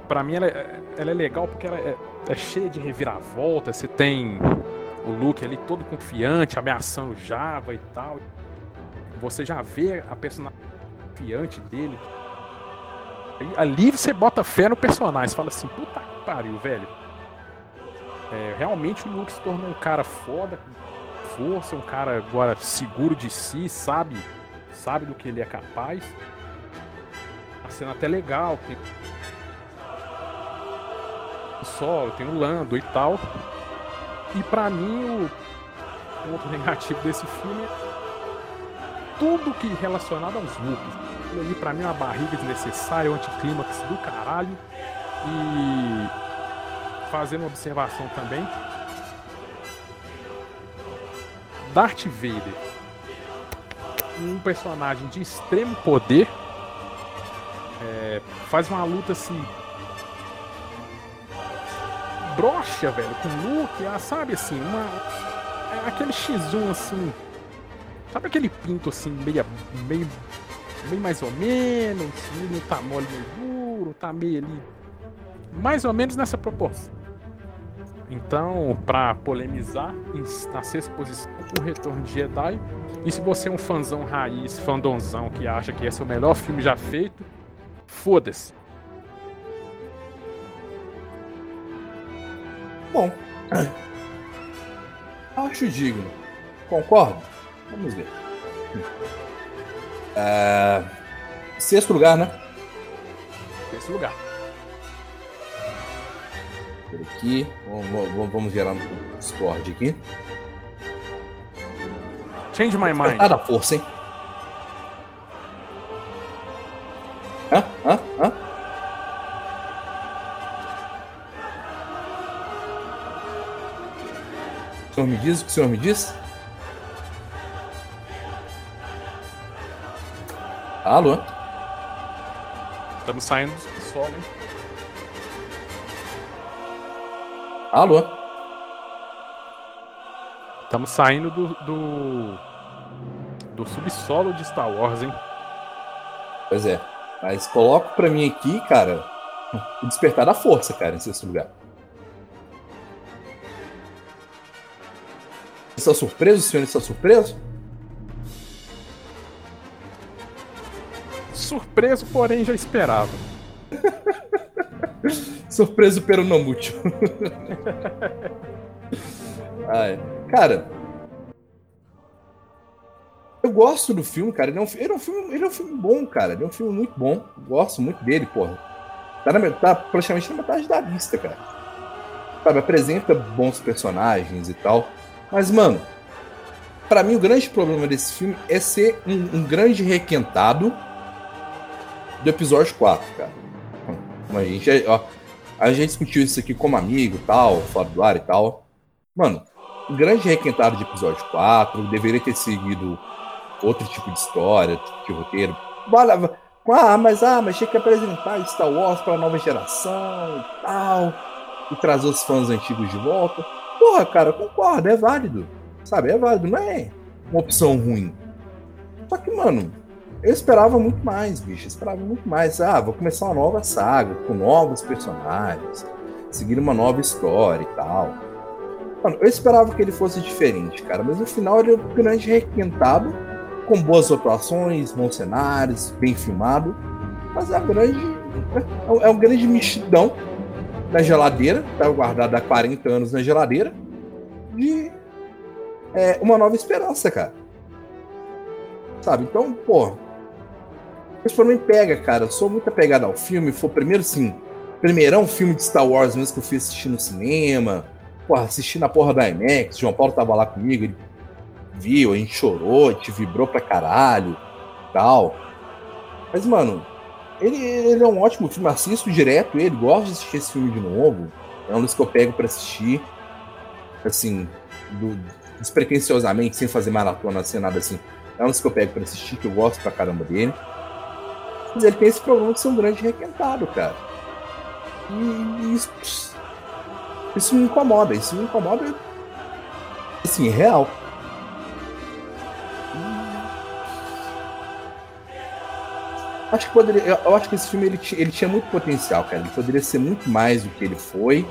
para mim ela é, ela é, legal porque ela é, é, cheia de reviravolta. Você tem o Luke ali todo confiante, ameaçando Java e tal. Você já vê a personagem confiante dele. Ali você bota fé no personagem. Você fala assim, puta que pariu, velho. É, realmente o Luke se tornou um cara foda, com força, um cara agora seguro de si, sabe, sabe do que ele é capaz. A cena até legal, tem o solo, tem o Lando e tal. E para mim o ponto negativo desse filme é tudo que relacionado aos Wookies. Aquilo ali pra mim é uma barriga desnecessária, um anticlímax do caralho. E fazendo uma observação também. Darth Vader, um personagem de extremo poder, é, faz uma luta assim broxa, velho, com Luke, ah, sabe assim, uma é aquele X1 assim Sabe aquele pinto assim, meio, meio, meio mais ou menos, não tá mole meio duro, tá meio ali. Mais ou menos nessa proporção. Então, para polemizar, na sexta posição, o Retorno de Jedi. E se você é um fãzão raiz, fandonzão, que acha que esse é o melhor filme já feito, foda-se. Bom, acho digno. Concordo? Vamos ver. Uh, sexto lugar, né? Sexto lugar. Por aqui. Vamos, vamos gerar no Discord aqui. Change my mind. Ah, da força, hein? Hã? Hã? Hã? O senhor me diz o que o senhor me diz? Alô? Estamos saindo do solo, hein? Alô? Estamos saindo do, do, do subsolo de Star Wars, hein? Pois é. Mas coloco pra mim aqui, cara, o Despertar da Força, cara, em sexto lugar. Está surpreso? O senhor está surpreso? Surpreso, porém já esperava. surpreso pelo não. Ai, cara, eu gosto do filme, cara. Ele é, um, ele, é um filme, ele é um filme bom, cara. Ele é um filme muito bom. Gosto muito dele, porra. Tá, na, tá praticamente na metade da lista, cara. Sabe, apresenta bons personagens e tal. Mas, mano, para mim o grande problema desse filme é ser um, um grande requentado do episódio 4, cara. A gente, ó, a gente discutiu isso aqui como amigo tal, fora do ar e tal. Mano, grande requentado de episódio 4, deveria ter seguido outro tipo de história, tipo de roteiro. Ah, mas ah, mas tinha que apresentar Star Wars para nova geração e tal. E trazer os fãs antigos de volta. Porra, cara, concordo, é válido. Sabe, é válido, não é uma opção ruim. Só que, mano, eu esperava muito mais, bicho. Eu esperava muito mais. Ah, vou começar uma nova saga, com novos personagens, seguir uma nova história e tal. Mano, eu esperava que ele fosse diferente, cara, mas no final ele é um grande requentado, com boas atuações, bons cenários, bem filmado. Mas é, grande, é um grande mexidão na geladeira, tá guardado há 40 anos na geladeira, de é, uma nova esperança, cara. Sabe? Então, pô. Isso pra mim pega, cara. Eu sou muito apegado ao filme. Foi primeiro, sim. Primeirão filme de Star Wars mesmo que eu fui assistir no cinema. Porra, assisti na porra da IMAX. João Paulo tava lá comigo. Ele viu, a gente chorou, a gente vibrou pra caralho. Tal. Mas, mano, ele, ele é um ótimo filme. Assisto direto ele. Gosto de assistir esse filme de novo. É um dos que eu pego pra assistir. Assim, do, despretensiosamente, sem fazer maratona, sem nada assim. É um dos que eu pego pra assistir, que eu gosto pra caramba dele. Ele tem esse problema de ser um grande requentado, cara. E isso, isso me incomoda, isso me incomoda, assim, real. Acho que poderia, eu acho que esse filme ele, ele tinha muito potencial, cara. Ele poderia ser muito mais do que ele foi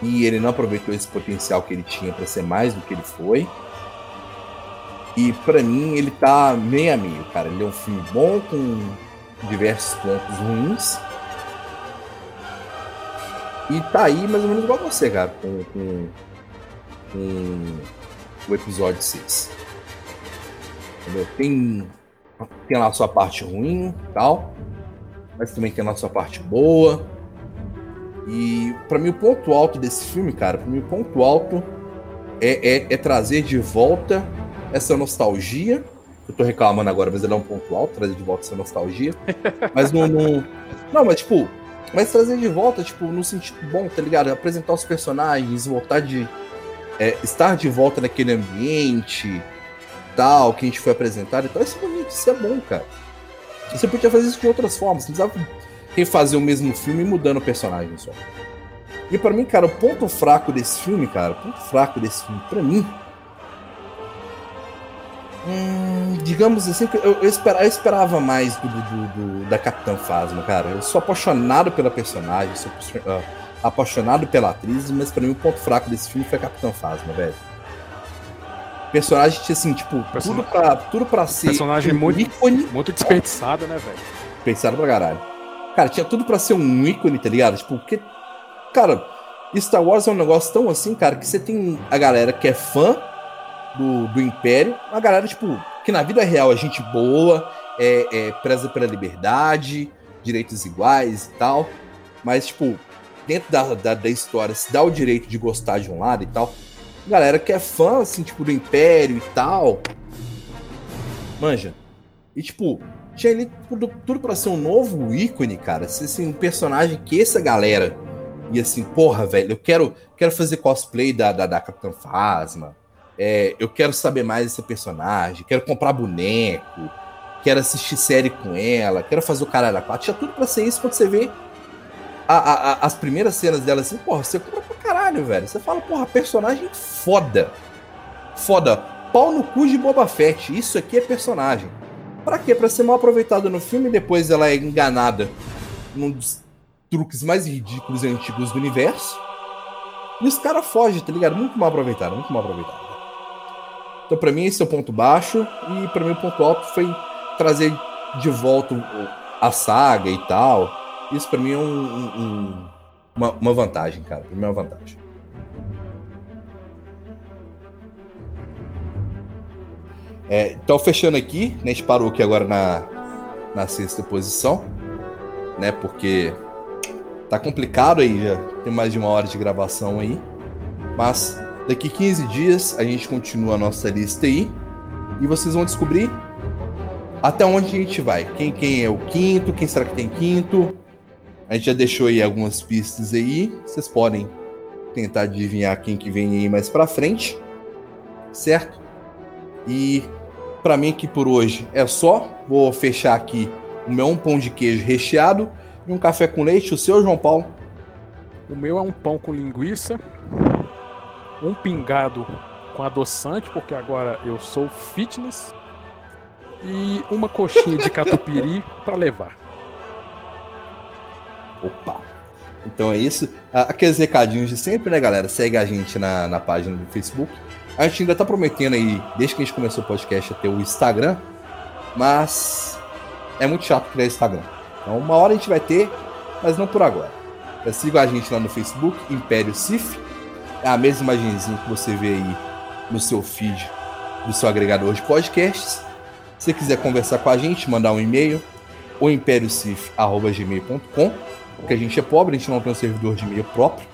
e ele não aproveitou esse potencial que ele tinha para ser mais do que ele foi. E para mim ele tá meio a meio, cara. Ele é um filme bom com diversos pontos ruins. E tá aí mais ou menos igual você, cara, com, com, com o episódio 6. Entendeu? Tem, tem lá a sua parte ruim tal, mas também tem lá a sua parte boa e para mim o ponto alto desse filme, cara, para mim o ponto alto é, é, é, trazer de volta essa nostalgia. Eu tô reclamando agora, mas ele é um ponto alto, trazer de volta essa nostalgia. Mas não, não. Não, mas tipo. Mas trazer de volta, tipo, no sentido bom, tá ligado? Apresentar os personagens, voltar de. É, estar de volta naquele ambiente tal, que a gente foi apresentado e tal. Isso é bonito, isso é bom, cara. Você podia fazer isso de outras formas, não precisava refazer o mesmo filme mudando o personagem só. E para mim, cara, o ponto fraco desse filme, cara, o ponto fraco desse filme, para mim. Hum, digamos assim, eu, eu, esperava, eu esperava mais do, do, do, da Capitã Phasma, cara. Eu sou apaixonado pela personagem, sou uh, apaixonado pela atriz, mas para mim o ponto fraco desse filme foi a Capitã Phasma, velho. Personagem, assim, tipo, Person... tudo, pra, tudo pra ser. Personagem um muito, ícone. muito desperdiçado, né, velho? Desperdiçado pra caralho. Cara, tinha tudo para ser um ícone, tá ligado? Tipo, porque. Cara, Star Wars é um negócio tão assim, cara, que você tem a galera que é fã do, do Império, uma galera, tipo, que na vida real é gente boa, é, é preza pela liberdade, direitos iguais e tal. Mas, tipo, dentro da, da, da, história, se dá o direito de gostar de um lado e tal. Galera que é fã, assim, tipo, do Império e tal. Manja. E, tipo, tinha ali tudo, tudo para ser um novo ícone, cara. Assim, um personagem que essa galera e assim, porra, velho, eu quero, quero fazer cosplay da, da, da Capitã Phasma. É, eu quero saber mais desse personagem, quero comprar boneco, quero assistir série com ela, quero fazer o caralho da quatro. Tinha tudo pra ser isso quando você vê a, a, a, as primeiras cenas dela assim, porra, você compra pra caralho, velho. Você fala, porra, personagem foda. Foda. Pau no cu de Boba Fett. Isso aqui é personagem. Pra quê? Pra ser mal aproveitada no filme e depois ela é enganada num dos truques mais ridículos e antigos do universo. E os caras fogem, tá ligado? Muito mal aproveitado, muito mal aproveitado. Então, pra mim, esse é o ponto baixo. E pra mim, o ponto alto foi trazer de volta a saga e tal. Isso pra mim é um, um, uma, uma vantagem, cara. Pra mim é uma vantagem. É, então, fechando aqui, né, a gente parou aqui agora na, na sexta posição, né? Porque tá complicado aí, já tem mais de uma hora de gravação aí. Mas daqui 15 dias a gente continua a nossa lista aí e vocês vão descobrir até onde a gente vai. Quem, quem é o quinto, quem será que tem quinto. A gente já deixou aí algumas pistas aí, vocês podem tentar adivinhar quem que vem aí mais para frente, certo? E para mim aqui por hoje é só. Vou fechar aqui o meu um pão de queijo recheado e um café com leite. O seu, João Paulo? O meu é um pão com linguiça, um pingado com adoçante, porque agora eu sou fitness, e uma coxinha de catupiry para levar. Opa! Então é isso. Aqueles recadinhos de sempre, né, galera? Segue a gente na, na página do Facebook a gente ainda tá prometendo aí, desde que a gente começou o podcast, a ter o Instagram, mas é muito chato criar Instagram. Então, uma hora a gente vai ter, mas não por agora. Já siga a gente lá no Facebook, Império Cif. É a mesma imagenzinha que você vê aí no seu feed do seu agregador de podcasts. Se você quiser conversar com a gente, mandar um e-mail, ou impériocif.gmail.com, porque a gente é pobre, a gente não tem um servidor de e-mail próprio.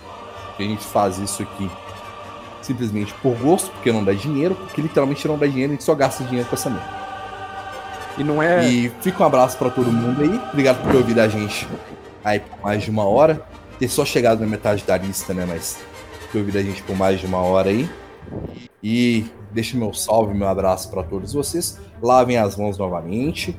A gente faz isso aqui simplesmente por gosto, porque não dá dinheiro, porque literalmente não dá dinheiro, a gente só gasta dinheiro com essa merda. E não é. E fica um abraço para todo mundo aí. Obrigado por ter ouvido a gente aí por mais de uma hora. Ter só chegado na metade da lista, né? Mas ter ouvido a gente por mais de uma hora aí. E deixo meu salve, meu abraço para todos vocês. Lavem as mãos novamente.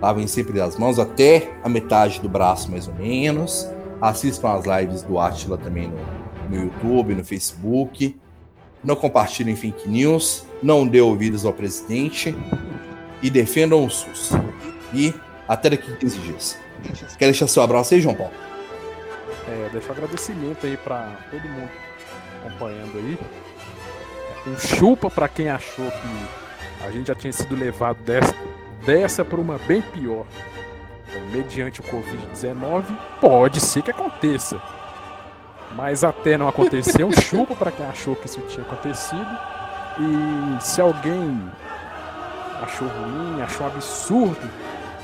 Lavem sempre as mãos até a metade do braço, mais ou menos. Assistam as lives do Atila também no, no YouTube, no Facebook. Não compartilhem fake news. Não dê ouvidos ao presidente. E defendam o SUS. E até daqui 15 dias. Quer deixar seu abraço aí, João Paulo? É, deixa um agradecimento aí para todo mundo acompanhando aí. Um chupa para quem achou que a gente já tinha sido levado dessa, dessa para uma bem pior. Então, mediante o Covid-19, pode ser que aconteça. Mas até não acontecer, um chupa para quem achou que isso tinha acontecido. E se alguém achou ruim, achou absurdo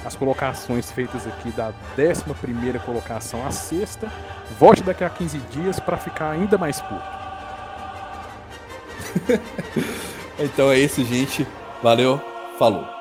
as colocações feitas aqui da 11 colocação à sexta, volte daqui a 15 dias para ficar ainda mais puto. então é isso, gente. Valeu, falou.